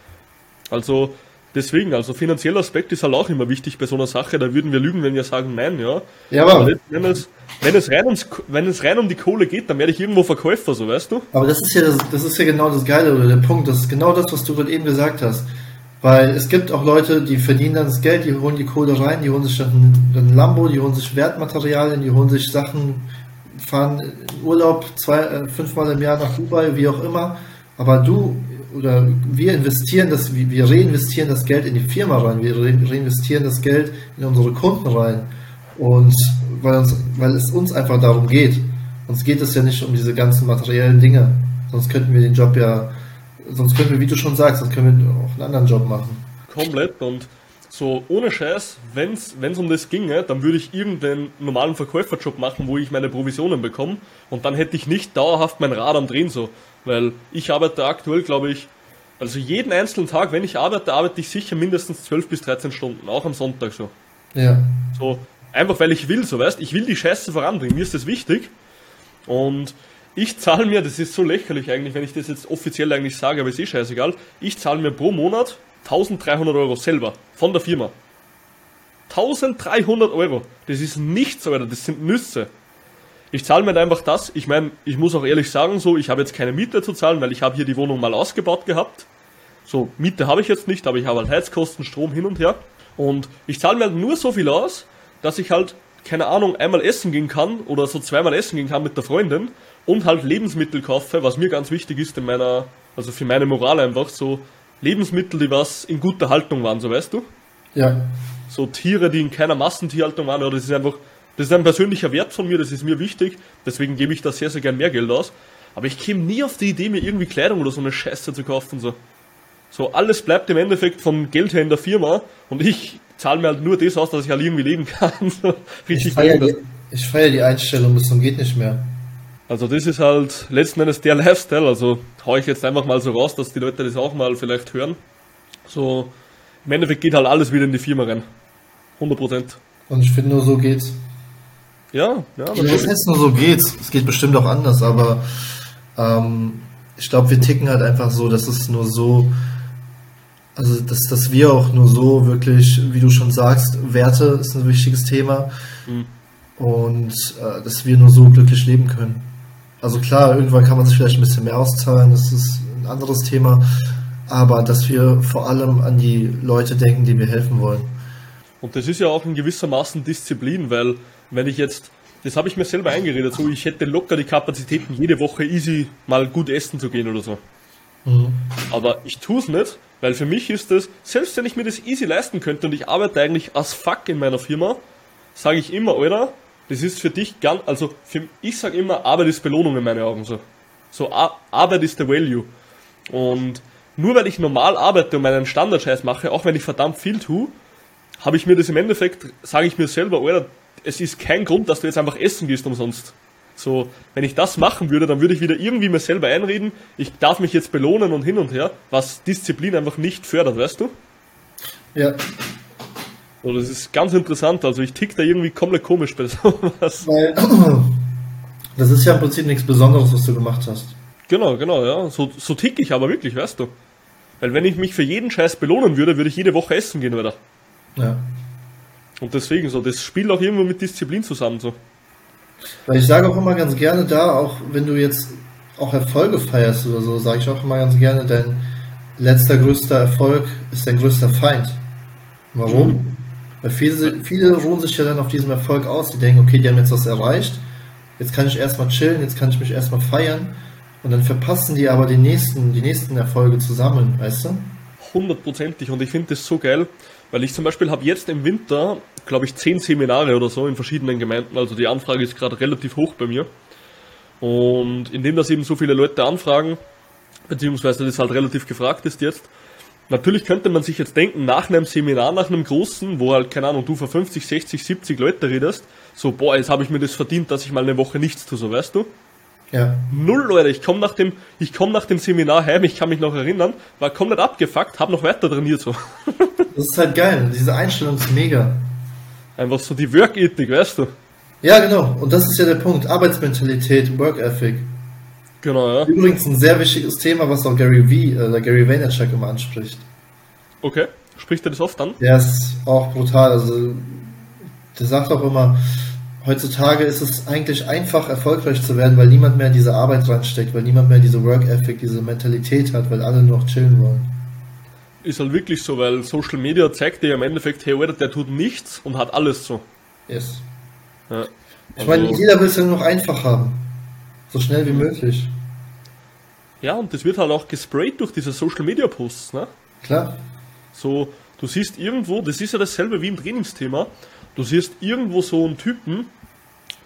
Also, Deswegen, also finanzieller Aspekt ist halt auch immer wichtig bei so einer Sache. Da würden wir lügen, wenn wir sagen nein, ja. Ja, aber, aber wenn, es, wenn, es rein ums, wenn es rein um die Kohle geht, dann werde ich irgendwo Verkäufer, so weißt du. Aber das ist ja das, das ist ja genau das Geile oder der Punkt. Das ist genau das, was du gerade eben gesagt hast. Weil es gibt auch Leute, die verdienen dann das Geld, die holen die Kohle rein, die holen sich dann ein Lambo, die holen sich Wertmaterialien, die holen sich Sachen, fahren Urlaub zwei, äh, fünfmal im Jahr nach Dubai, wie auch immer. Aber du oder wir investieren das, wir reinvestieren das Geld in die Firma rein, wir reinvestieren das Geld in unsere Kunden rein. Und weil, uns, weil es uns einfach darum geht. Uns geht es ja nicht um diese ganzen materiellen Dinge. Sonst könnten wir den Job ja, sonst könnten wir, wie du schon sagst, sonst können wir auch einen anderen Job machen. Komplett und so ohne Scheiß, wenn es um das ginge, dann würde ich irgendeinen normalen Verkäuferjob machen, wo ich meine Provisionen bekomme und dann hätte ich nicht dauerhaft mein Rad am Drehen so. Weil ich arbeite aktuell, glaube ich, also jeden einzelnen Tag, wenn ich arbeite, arbeite ich sicher mindestens 12 bis 13 Stunden, auch am Sonntag so. Ja. So, einfach weil ich will, so weißt, ich will die Scheiße voranbringen, mir ist das wichtig. Und ich zahle mir, das ist so lächerlich eigentlich, wenn ich das jetzt offiziell eigentlich sage, aber ist eh scheißegal, ich zahle mir pro Monat 1300 Euro selber von der Firma. 1300 Euro, das ist nichts, Alter, das sind Nüsse. Ich zahle mir einfach das. Ich meine, ich muss auch ehrlich sagen, so, ich habe jetzt keine Miete zu zahlen, weil ich habe hier die Wohnung mal ausgebaut gehabt. So, Miete habe ich jetzt nicht, aber ich habe halt Heizkosten, Strom hin und her. Und ich zahle mir halt nur so viel aus, dass ich halt, keine Ahnung, einmal essen gehen kann oder so zweimal essen gehen kann mit der Freundin und halt Lebensmittel kaufe, was mir ganz wichtig ist in meiner, also für meine Moral einfach, so Lebensmittel, die was in guter Haltung waren, so weißt du? Ja. So Tiere, die in keiner Massentierhaltung waren, oder das ist einfach das ist ein persönlicher Wert von mir, das ist mir wichtig, deswegen gebe ich da sehr, sehr gern mehr Geld aus. Aber ich käme nie auf die Idee, mir irgendwie Kleidung oder so eine Scheiße zu kaufen. So, so alles bleibt im Endeffekt vom Geld her in der Firma und ich zahle mir halt nur das aus, dass ich halt irgendwie leben kann. So, richtig ich feiere die, ich feier die Einstellung bis zum geht nicht mehr. Also das ist halt letzten Endes der Lifestyle, also hau ich jetzt einfach mal so raus, dass die Leute das auch mal vielleicht hören. So, im Endeffekt geht halt alles wieder in die Firma rein. 100 Prozent. Und ich finde nur so geht's. Ja, ja. Heißt nur so geht's. Es geht bestimmt auch anders, aber ähm, ich glaube, wir ticken halt einfach so, dass es nur so, also dass, dass wir auch nur so wirklich, wie du schon sagst, Werte ist ein wichtiges Thema mhm. und äh, dass wir nur so glücklich leben können. Also klar, irgendwann kann man sich vielleicht ein bisschen mehr auszahlen, das ist ein anderes Thema, aber dass wir vor allem an die Leute denken, die wir helfen wollen. Und das ist ja auch in gewissermaßen Disziplin, weil wenn ich jetzt, das habe ich mir selber eingeredet, so ich hätte locker die Kapazitäten, jede Woche easy mal gut essen zu gehen oder so. Mhm. Aber ich tue es nicht, weil für mich ist das, selbst wenn ich mir das easy leisten könnte und ich arbeite eigentlich as fuck in meiner Firma, sage ich immer, Alter, das ist für dich ganz, also für, ich sage immer, Arbeit ist Belohnung in meinen Augen so. So, Arbeit ist the value. Und nur weil ich normal arbeite und meinen Standardscheiß mache, auch wenn ich verdammt viel tue, habe ich mir das im Endeffekt, sage ich mir selber, Alter, es ist kein Grund, dass du jetzt einfach essen gehst umsonst. So, wenn ich das machen würde, dann würde ich wieder irgendwie mir selber einreden, ich darf mich jetzt belohnen und hin und her, was Disziplin einfach nicht fördert, weißt du? Ja. So, das ist ganz interessant, also ich tick da irgendwie komplett komisch bei sowas. Weil, das ist ja im Prinzip nichts Besonderes, was du gemacht hast. Genau, genau, ja. So, so tick ich aber wirklich, weißt du? Weil wenn ich mich für jeden Scheiß belohnen würde, würde ich jede Woche essen gehen, oder? Ja. Und deswegen so, das spielt auch irgendwo mit Disziplin zusammen so. Weil ich sage auch immer ganz gerne da, auch wenn du jetzt auch Erfolge feierst oder so, sage ich auch immer ganz gerne, dein letzter größter Erfolg ist dein größter Feind. Warum? Mhm. Weil viele, viele ruhen sich ja dann auf diesem Erfolg aus. Die denken, okay, die haben jetzt was erreicht. Jetzt kann ich erstmal chillen, jetzt kann ich mich erstmal feiern. Und dann verpassen die aber die nächsten, die nächsten Erfolge zusammen, weißt du? Hundertprozentig. Und ich finde das so geil. Weil ich zum Beispiel habe jetzt im Winter, glaube ich, zehn Seminare oder so in verschiedenen Gemeinden. Also die Anfrage ist gerade relativ hoch bei mir. Und indem das eben so viele Leute anfragen, beziehungsweise das halt relativ gefragt ist jetzt, natürlich könnte man sich jetzt denken, nach einem Seminar, nach einem großen, wo halt, keine Ahnung, du vor 50, 60, 70 Leute redest, so, boah, jetzt habe ich mir das verdient, dass ich mal eine Woche nichts tue, so weißt du? Ja. Null, Leute. Ich komme nach dem, ich komme nach dem Seminar heim, ich kann mich noch erinnern, war komplett abgefuckt, habe noch weiter trainiert so. Das ist halt geil. Diese Einstellung ist mega. Einfach so die Work-Ethik, weißt du? Ja, genau. Und das ist ja der Punkt. Arbeitsmentalität, Work-Ethic. Genau, ja. Übrigens ein sehr wichtiges Thema, was auch Gary V, äh, Gary Vaynerchuk immer anspricht. Okay. Spricht er das oft an? Der ist auch brutal. Also, der sagt auch immer, heutzutage ist es eigentlich einfach, erfolgreich zu werden, weil niemand mehr diese Arbeit reinsteckt, weil niemand mehr diese Work Ethic, diese Mentalität hat, weil alle nur noch chillen wollen. Ist halt wirklich so, weil Social Media zeigt dir im Endeffekt, hey, Alter, der tut nichts und hat alles so. Yes. Ja, also ich meine, jeder will es ja nur noch einfach haben. So schnell wie möglich. Ja, und das wird halt auch gesprayt durch diese Social Media Posts, ne? Klar. So, du siehst irgendwo, das ist ja dasselbe wie im Trainingsthema, du siehst irgendwo so einen Typen,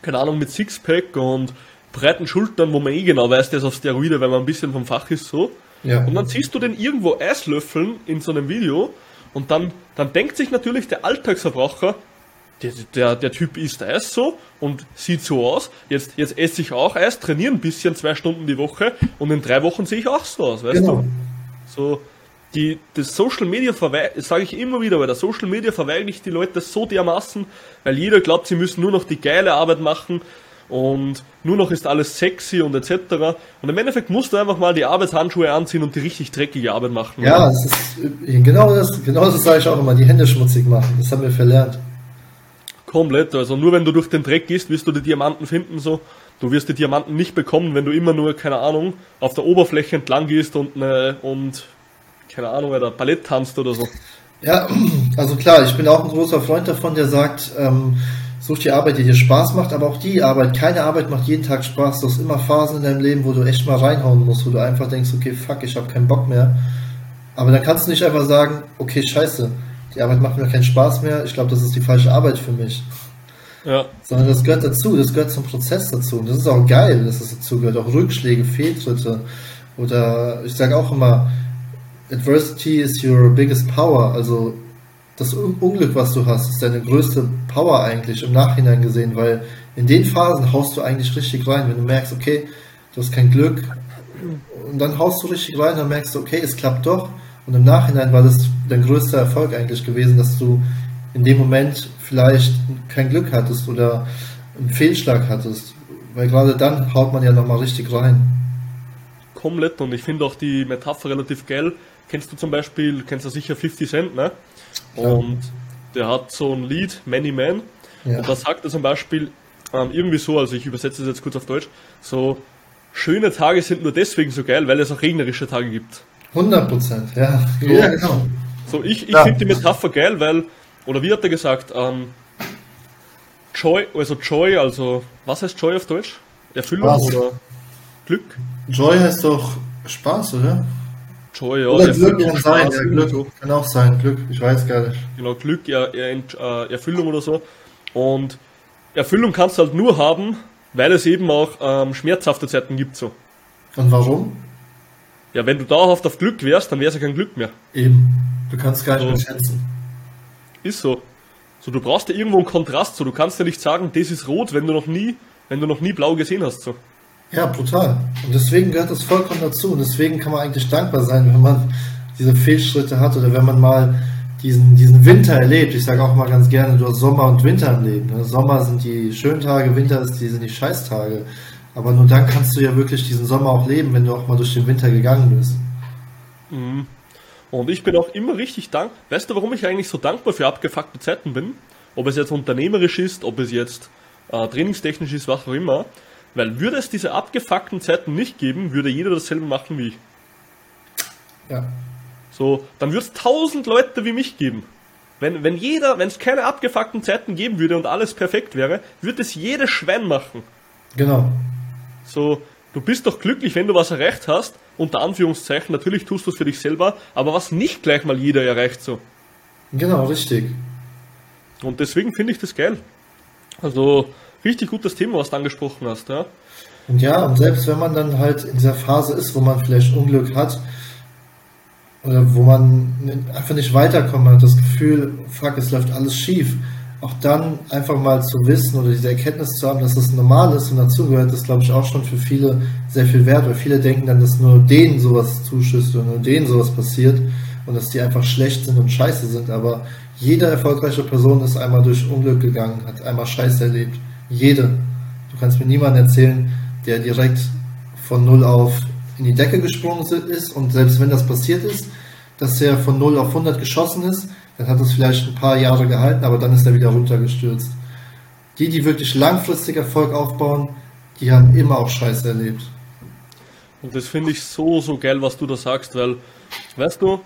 keine Ahnung, mit Sixpack und breiten Schultern, wo man eh genau weiß, der ist auf Steroide, weil man ein bisschen vom Fach ist, so. Ja. Und dann siehst du den irgendwo Eislöffeln in so einem Video und dann, dann denkt sich natürlich der Alltagsverbraucher, der, der, der Typ isst Eis so und sieht so aus. Jetzt, jetzt esse ich auch Eis, trainiere ein bisschen, zwei Stunden die Woche und in drei Wochen sehe ich auch so aus, weißt Genau. du? So, die, das Social Media verweigert, sage ich immer wieder, weil der Social Media verweigert die Leute so dermaßen, weil jeder glaubt, sie müssen nur noch die geile Arbeit machen und nur noch ist alles sexy und etc. Und im Endeffekt musst du einfach mal die Arbeitshandschuhe anziehen und die richtig dreckige Arbeit machen. Ja, das ist genau das, genau das sage ich auch immer, die Hände schmutzig machen. Das haben wir verlernt. Komplett. Also nur wenn du durch den Dreck gehst, wirst du die Diamanten finden so. Du wirst die Diamanten nicht bekommen, wenn du immer nur, keine Ahnung, auf der Oberfläche entlang gehst und, ne, und keine Ahnung, oder Ballett tanzt oder so. Ja, also klar, ich bin auch ein großer Freund davon, der sagt, ähm, such die Arbeit, die dir Spaß macht, aber auch die Arbeit, keine Arbeit macht jeden Tag Spaß. Du hast immer Phasen in deinem Leben, wo du echt mal reinhauen musst, wo du einfach denkst, okay, fuck, ich habe keinen Bock mehr. Aber dann kannst du nicht einfach sagen, okay, scheiße, die Arbeit macht mir keinen Spaß mehr, ich glaube, das ist die falsche Arbeit für mich. Ja, Sondern das gehört dazu, das gehört zum Prozess dazu. Und das ist auch geil, dass es dazu gehört. Auch Rückschläge, Fehltritte. Oder ich sage auch immer, Adversity is your biggest power. Also das Un- Unglück, was du hast, ist deine größte Power eigentlich im Nachhinein gesehen, weil in den Phasen haust du eigentlich richtig rein. Wenn du merkst, okay, du hast kein Glück, und dann haust du richtig rein, dann merkst du, okay, es klappt doch. Und im Nachhinein war das dein größter Erfolg eigentlich gewesen, dass du in dem Moment vielleicht kein Glück hattest oder einen Fehlschlag hattest. Weil gerade dann haut man ja nochmal richtig rein. komplett. Und ich finde auch die Metapher relativ geil. Kennst du zum Beispiel, kennst du sicher 50 Cent, ne? Und der hat so ein Lied, Many Men. Ja. Und da sagt er zum Beispiel ähm, irgendwie so, also ich übersetze es jetzt kurz auf Deutsch, so, schöne Tage sind nur deswegen so geil, weil es auch regnerische Tage gibt. 100 Prozent, ja. Ja, genau. So, ich, ich Ja. finde die Metapher geil, weil, oder wie hat er gesagt, ähm, Joy, also Joy, also, was heißt Joy auf Deutsch? Erfüllung Was? oder Glück? Joy heißt doch Spaß, oder? Joy, ja. Oder Glück kann sein, ja, so. Glück kann auch sein, Glück, ich weiß gar nicht. Genau, Glück, er, äh, Erfüllung oder so. Und Erfüllung kannst du halt nur haben, weil es eben auch ähm, schmerzhafte Zeiten gibt so. Und warum? Ja, wenn du dauerhaft auf Glück wärst, dann wäre es ja kein Glück mehr. Eben. Du kannst gar nicht So. mehr schätzen. Ist so. So, du brauchst ja irgendwo einen Kontrast, so du kannst ja nicht sagen, das ist rot, wenn du noch nie, wenn du noch nie blau gesehen hast. So. Ja, brutal. Und deswegen gehört das vollkommen dazu. Und deswegen kann man eigentlich dankbar sein, wenn man diese Fehlschritte hat oder wenn man mal diesen, diesen Winter erlebt. Ich sage auch mal ganz gerne, du hast Sommer und Winter im Leben. Ne? Sommer sind die schönen Tage, Winter sind die Scheißtage. Aber nur dann kannst du ja wirklich diesen Sommer auch leben, wenn du auch mal durch den Winter gegangen bist. Und ich bin auch immer richtig dankbar. Weißt du, warum ich eigentlich so dankbar für abgefuckte Zeiten bin? Ob es jetzt unternehmerisch ist, ob es jetzt äh, trainingstechnisch ist, was auch immer. Weil würde es diese abgefuckten Zeiten nicht geben, würde jeder dasselbe machen wie ich. Ja. So, dann würde es tausend Leute wie mich geben. Wenn, wenn jeder, wenn es keine abgefuckten Zeiten geben würde und alles perfekt wäre, würde es jedes Schwein machen. Genau. So, du bist doch glücklich, wenn du was erreicht hast, unter Anführungszeichen, natürlich tust du es für dich selber, aber was nicht gleich mal jeder erreicht so. Genau, richtig. Und deswegen finde ich das geil. Also, richtig gutes Thema, was du angesprochen hast, ja. Und ja, und selbst wenn man dann halt in dieser Phase ist, wo man vielleicht Unglück hat, oder wo man einfach nicht weiterkommt, man hat das Gefühl, fuck, es läuft alles schief. Auch dann einfach mal zu wissen oder diese Erkenntnis zu haben, dass das normal ist und dazugehört, ist, glaube ich, auch schon für viele sehr viel wert, weil viele denken dann, dass nur denen sowas zuschüsst oder nur denen sowas passiert und dass die einfach schlecht sind und scheiße sind. Aber jede erfolgreiche Person ist einmal durch Unglück gegangen, hat einmal Scheiße erlebt. Jede. Du kannst mir niemanden erzählen, der direkt von null auf in die Decke gesprungen ist und selbst wenn das passiert ist, dass er von 0 auf 100 geschossen ist, dann hat es vielleicht ein paar Jahre gehalten, aber dann ist er wieder runtergestürzt. Die, die wirklich langfristig Erfolg aufbauen, die haben immer auch Scheiße erlebt. Und das finde ich so, so geil, was du da sagst, weil, weißt du,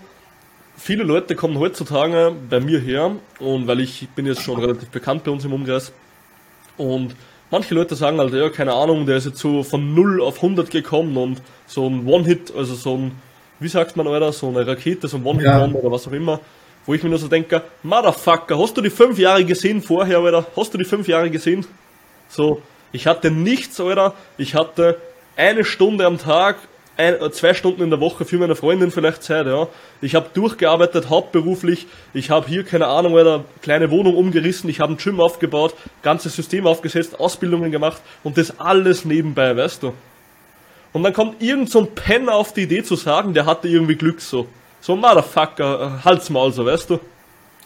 viele Leute kommen heutzutage bei mir her und weil ich bin jetzt schon relativ bekannt bei uns im Umkreis und manche Leute sagen halt, ja, keine Ahnung, der ist jetzt so von 0 auf 100 gekommen und so ein One-Hit, also so ein, wie sagt man, oder, so eine Rakete, so ein One-Hit Ja. oder was auch immer, wo ich mir nur so denke, Motherfucker, hast du die fünf Jahre gesehen vorher, Alter? Hast du die fünf Jahre gesehen? So, ich hatte nichts, Alter. Ich hatte eine Stunde am Tag, ein, zwei Stunden in der Woche für meine Freundin vielleicht Zeit, ja. Ich habe durchgearbeitet, hauptberuflich. Ich habe hier, keine Ahnung, Alter, kleine Wohnung umgerissen. Ich habe ein Gym aufgebaut, ganzes System aufgesetzt, Ausbildungen gemacht und das alles nebenbei, weißt du. Und dann kommt irgend so ein Penner auf die Idee zu sagen, der hatte irgendwie Glück so. So, Motherfucker, äh, halt's Maul so, weißt du.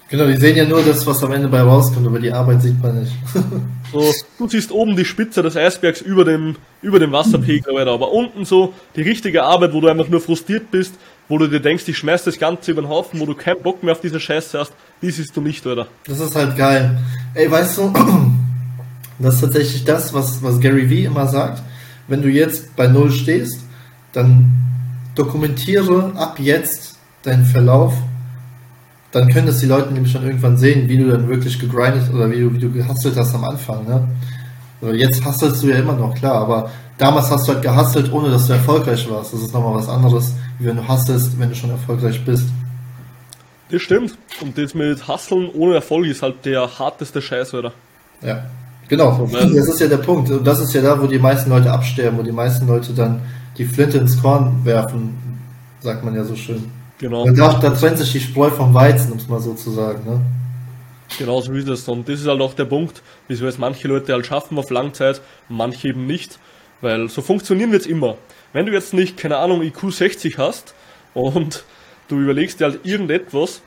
Genau, die sehen ja nur das, was am Ende bei rauskommt, aber die Arbeit sieht man nicht. So, du siehst oben die Spitze des Eisbergs über dem, über dem Wasserpegel, Alter. aber unten so die richtige Arbeit, wo du einfach nur frustriert bist, wo du dir denkst, ich schmeiß das Ganze über den Haufen, wo du keinen Bock mehr auf diese Scheiße hast, die siehst du nicht, Alter. Das ist halt geil. Ey, weißt du, das ist tatsächlich das, was, was Gary Vee immer sagt. Wenn du jetzt bei Null stehst, dann dokumentiere ab jetzt deinen Verlauf. Dann können das die Leute nämlich schon irgendwann sehen, wie du dann wirklich gegrindet oder wie du, wie du gehustelt hast am Anfang. Ne? Also jetzt hustelst du ja immer noch, klar, aber damals hast du halt gehustelt, ohne dass du erfolgreich warst. Das ist nochmal was anderes, wie wenn du hustelst, wenn du schon erfolgreich bist. Das stimmt. Und das mit Hustlen ohne Erfolg ist halt der harteste Scheiß, Alter. Ja, genau. Das ist ja der Punkt. Und das ist ja da, wo die meisten Leute absterben, wo die meisten Leute dann die Flinte ins Korn werfen, sagt man ja so schön. Genau. Und da, da trennt sich die Spreu vom Weizen, um es mal so zu sagen. Ne? Genau so ist es. Und das ist halt auch der Punkt, wieso es manche Leute halt schaffen auf Langzeit, manche eben nicht. Weil so funktionieren wir jetzt immer. Wenn du jetzt nicht, keine Ahnung, IQ 60 hast und du überlegst dir halt irgendetwas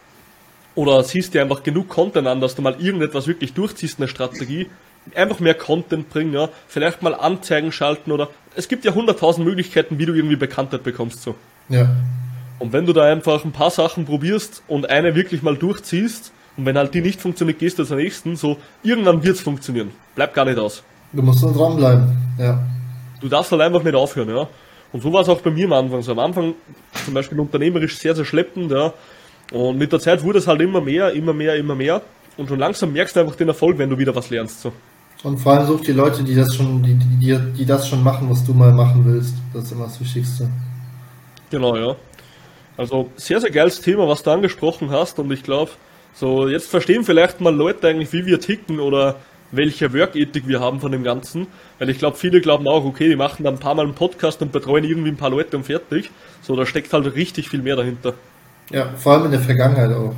oder siehst dir einfach genug Content an, dass du mal irgendetwas wirklich durchziehst, eine Strategie, einfach mehr Content bringen, ja, vielleicht mal Anzeigen schalten oder es gibt ja hunderttausend Möglichkeiten, wie du irgendwie Bekanntheit bekommst, so. Ja. Und wenn du da einfach ein paar Sachen probierst und eine wirklich mal durchziehst, und wenn halt die nicht funktioniert, gehst du zur nächsten, so, irgendwann wird's funktionieren. Bleib gar nicht aus. Du musst nur dranbleiben. Ja. Du darfst halt einfach nicht aufhören, ja. Und so war es auch bei mir am Anfang so. Am Anfang zum Beispiel unternehmerisch sehr, sehr schleppend, ja. Und mit der Zeit wurde es halt immer mehr, immer mehr, immer mehr. Und schon langsam merkst du einfach den Erfolg, wenn du wieder was lernst, so. Und vor allem such die Leute, die das schon, die, die, die, die das schon machen, was du mal machen willst. Das ist immer das Wichtigste. Genau, ja. Also sehr, sehr geiles Thema, was du angesprochen hast und ich glaube, so jetzt verstehen vielleicht mal Leute eigentlich, wie wir ticken oder welche Workethik wir haben von dem Ganzen. Weil ich glaube, viele glauben auch, okay, die machen dann ein paar Mal einen Podcast und betreuen irgendwie ein paar Leute und fertig. So, da steckt halt richtig viel mehr dahinter. Ja, vor allem in der Vergangenheit auch.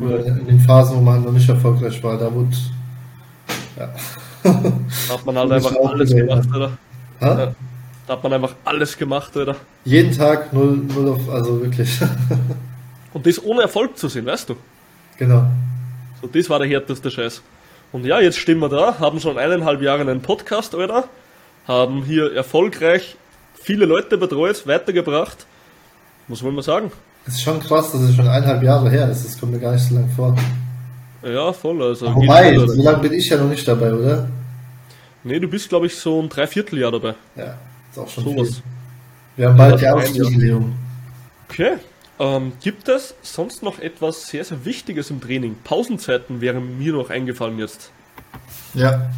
Oder in den Phasen, wo man noch nicht erfolgreich war, da wurde. Ja. Hat man halt einfach alles gemacht, oder? Ja. Da hat man einfach alles gemacht, oder? Jeden Tag null, null auf, also wirklich. Und das ohne Erfolg zu sehen, weißt du? genau. So, das war der härteste Scheiß. Und ja, jetzt stehen wir da, haben schon eineinhalb Jahre einen Podcast, Alter, haben hier erfolgreich viele Leute betreut, weitergebracht. Was wollen wir sagen? Es ist schon krass, dass es schon eineinhalb Jahre her ist. Das kommt mir gar nicht so lang vor. Ja, voll, also. Wobei, so gut, lange bin ich ja noch nicht dabei, oder? Nee, du bist, glaube ich, so ein Dreivierteljahr dabei. Ja, ist auch schon viel. Wir haben bald Ja, Jahresjubiläum. Okay. Ähm, gibt es sonst noch etwas sehr, sehr Wichtiges im Training? Pausenzeiten wären mir noch eingefallen jetzt. Ja.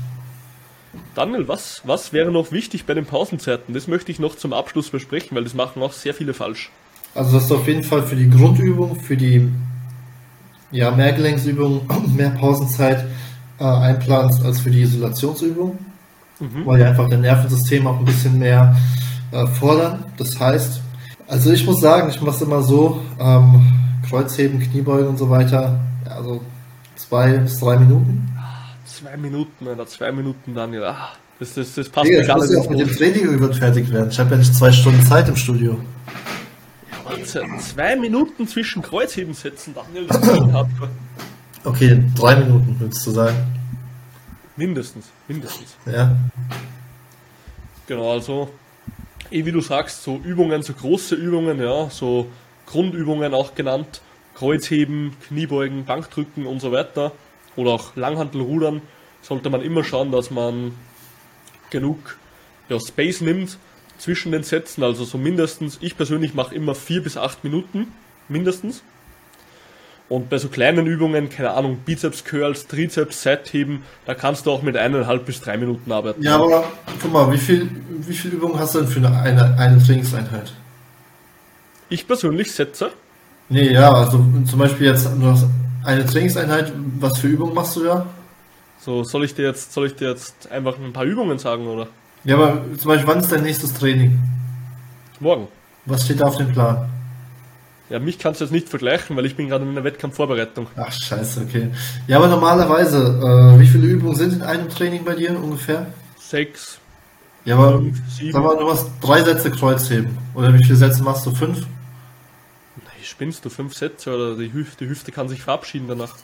Daniel, was, was wäre noch wichtig bei den Pausenzeiten? Das möchte ich noch zum Abschluss besprechen, weil das machen auch sehr viele falsch. Also das ist auf jeden Fall für die Grundübung, für die ja, Mehrgelenksübung mehr Pausenzeit äh, einplanst als für die Isolationsübung, weil die einfach dein Nervensystem auch ein bisschen mehr äh, fordern. Das heißt, also ich muss sagen, ich mache es immer so, ähm, Kreuzheben, Kniebeugen und so weiter, ja, also zwei bis drei Minuten. Zwei Minuten, Alter, zwei Minuten, Daniel. Ah, das, das, das passt Digga, mir ich gar muss nicht. ja auch mit dem Training irgendwann fertig werden. Ich habe ja nicht zwei Stunden Zeit im Studio. Wahnsinn. Zwei Minuten zwischen Kreuzheben setzen, Daniel, das ist. Okay, drei Minuten, würdest du sagen. Mindestens, mindestens. Ja. Genau, also, eh wie du sagst, so Übungen, so große Übungen, ja, so Grundübungen auch genannt, Kreuzheben, Kniebeugen, Bankdrücken und so weiter, oder auch Langhantelrudern, sollte man immer schauen, dass man genug ja, Space nimmt zwischen den Sätzen, also so mindestens, ich persönlich mache immer vier bis acht Minuten, mindestens. Und bei so kleinen Übungen, keine Ahnung, Bizeps Curls, Trizeps, Seitheben, da kannst du auch mit eineinhalb bis drei Minuten arbeiten. Ja, aber guck mal, wie viel, wie viel Übungen hast du denn für eine, eine, eine Trainingseinheit? Ich persönlich setze. Nee, ja, also zum Beispiel jetzt du hast eine Trainingseinheit, was für Übungen machst du da? So, soll ich dir jetzt, soll ich dir jetzt einfach ein paar Übungen sagen, oder? Ja, aber zum Beispiel, wann ist dein nächstes Training? Morgen. Was steht da auf dem Plan? Ja, mich kannst du jetzt nicht vergleichen, weil ich bin gerade in einer Wettkampfvorbereitung. Ach, scheiße, okay. Ja, aber normalerweise, äh, wie viele Übungen sind in einem Training bei dir ungefähr? Sechs, Ja, aber fünf, sieben. sag mal, du machst drei Sätze Kreuzheben. Oder wie viele Sätze machst du? Fünf? Hey, spinnst du fünf Sätze oder die Hüfte, die Hüfte kann sich verabschieden danach.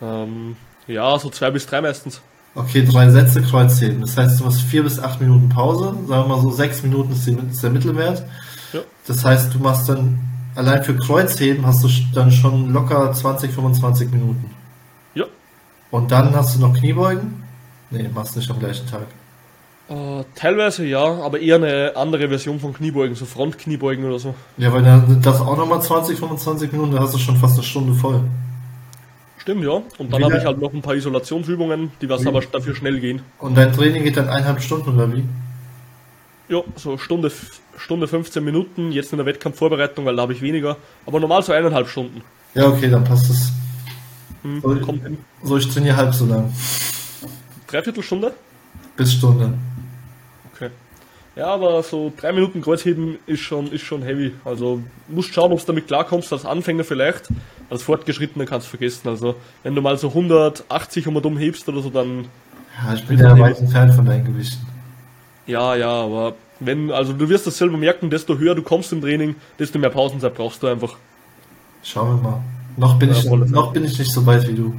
Ähm, ja, so zwei bis drei meistens. Okay, drei Sätze Kreuzheben. Das heißt, du machst vier bis acht Minuten Pause. Sagen wir mal so, sechs Minuten ist, die, ist der Mittelwert. Ja. Das heißt, du machst dann, allein für Kreuzheben hast du dann schon locker 20, 25 Minuten. Ja. Und dann hast du noch Kniebeugen? Nee, machst nicht am gleichen Tag. Äh, teilweise ja, aber eher eine andere Version von Kniebeugen, so Frontkniebeugen oder so. Ja, weil dann das auch nochmal 20, 25 Minuten, dann hast du schon fast eine Stunde voll. Stimmt, ja. Und dann habe ich halt noch ein paar Isolationsübungen, die was Wie- aber dafür schnell gehen. Und dein Training geht dann eineinhalb Stunden oder wie? Ja, so Stunde, Stunde 15 Minuten, jetzt in der Wettkampfvorbereitung, weil da habe ich weniger. Aber normal so eineinhalb Stunden. Ja, okay, dann passt es. Hm, Soll- kommt hin. So, ich trainiere halb so lang. Dreiviertelstunde? Bis Stunde. Okay. Ja, aber so drei Minuten Kreuzheben ist schon, ist schon heavy. Also musst schauen, ob du damit klarkommst, als Anfänger vielleicht. Als Fortgeschrittener kannst du vergessen. Also wenn du mal so 180 um und um hebst oder so, dann Ja, ich bin ja weit entfernt von deinen Gewichten. ja, ja, aber wenn, also du wirst das selber merken, desto höher du kommst im Training, desto mehr Pausenzeit brauchst du einfach. Schauen wir mal. Noch bin, Ja, ich, noch bin ich nicht so weit wie du.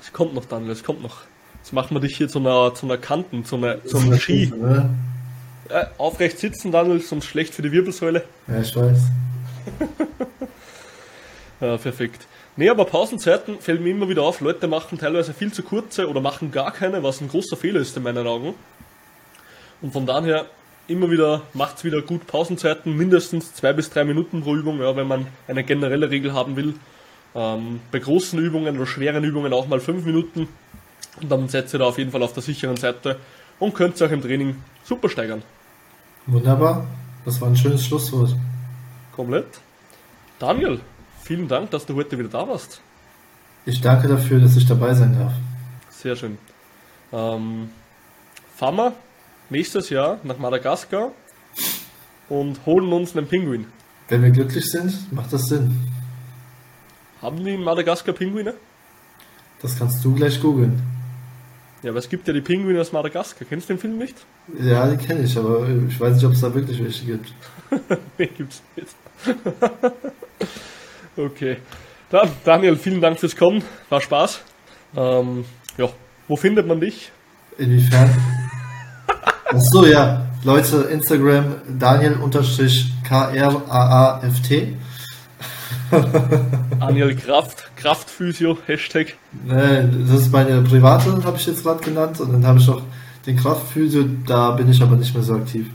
Es kommt noch, Daniel, es kommt noch. Jetzt machen wir dich hier zu einer, zu einer Kanten, zu einer, zu einem Ski. Ne? Äh, aufrecht sitzen, Daniel, sonst schlecht für die Wirbelsäule. Ja, ich weiß. Ja, perfekt. Nee, aber Pausenzeiten fällt mir immer wieder auf. Leute machen teilweise viel zu kurze oder machen gar keine, was ein großer Fehler ist in meinen Augen. Und von daher immer wieder macht's wieder gut Pausenzeiten, mindestens zwei bis drei Minuten pro Übung, ja, wenn man eine generelle Regel haben will. Ähm, bei großen Übungen oder schweren Übungen auch mal fünf Minuten. Und dann setzt ihr da auf jeden Fall auf der sicheren Seite und könnt auch im Training super steigern. Wunderbar. Das war ein schönes Schlusswort. Komplett. Daniel, vielen Dank, dass du heute wieder da warst. Ich danke dafür, dass ich dabei sein darf. Sehr schön. Ähm, wir nächstes Jahr nach Madagaskar und holen uns einen Pinguin. Wenn wir glücklich sind, macht das Sinn. Haben die in Madagaskar Pinguine? Das kannst du gleich googeln. Ja, aber es gibt ja die Pinguine aus Madagaskar. Kennst du den Film nicht? Ja, die kenne ich, aber ich weiß nicht, ob es da wirklich welche gibt. nee, gibt's nicht. okay. Dann, Daniel, vielen Dank fürs Kommen. War Spaß. Ähm, ja, wo findet man dich? Inwiefern? Ach so, ja. Leute, Instagram Daniel-KRAAFT. Daniel Kraft, Kraftphysio, Hashtag. Ne, das ist meine private, habe ich jetzt gerade genannt. Und dann habe ich noch den Kraftphysio, da bin ich aber nicht mehr so aktiv.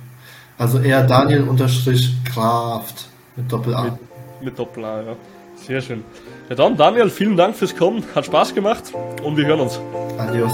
Also eher Daniel-Kraft mit Doppel-A. Mit Doppel A, ja. Sehr schön. Ja dann, Daniel, vielen Dank fürs Kommen. Hat Spaß gemacht und wir hören uns. Adios.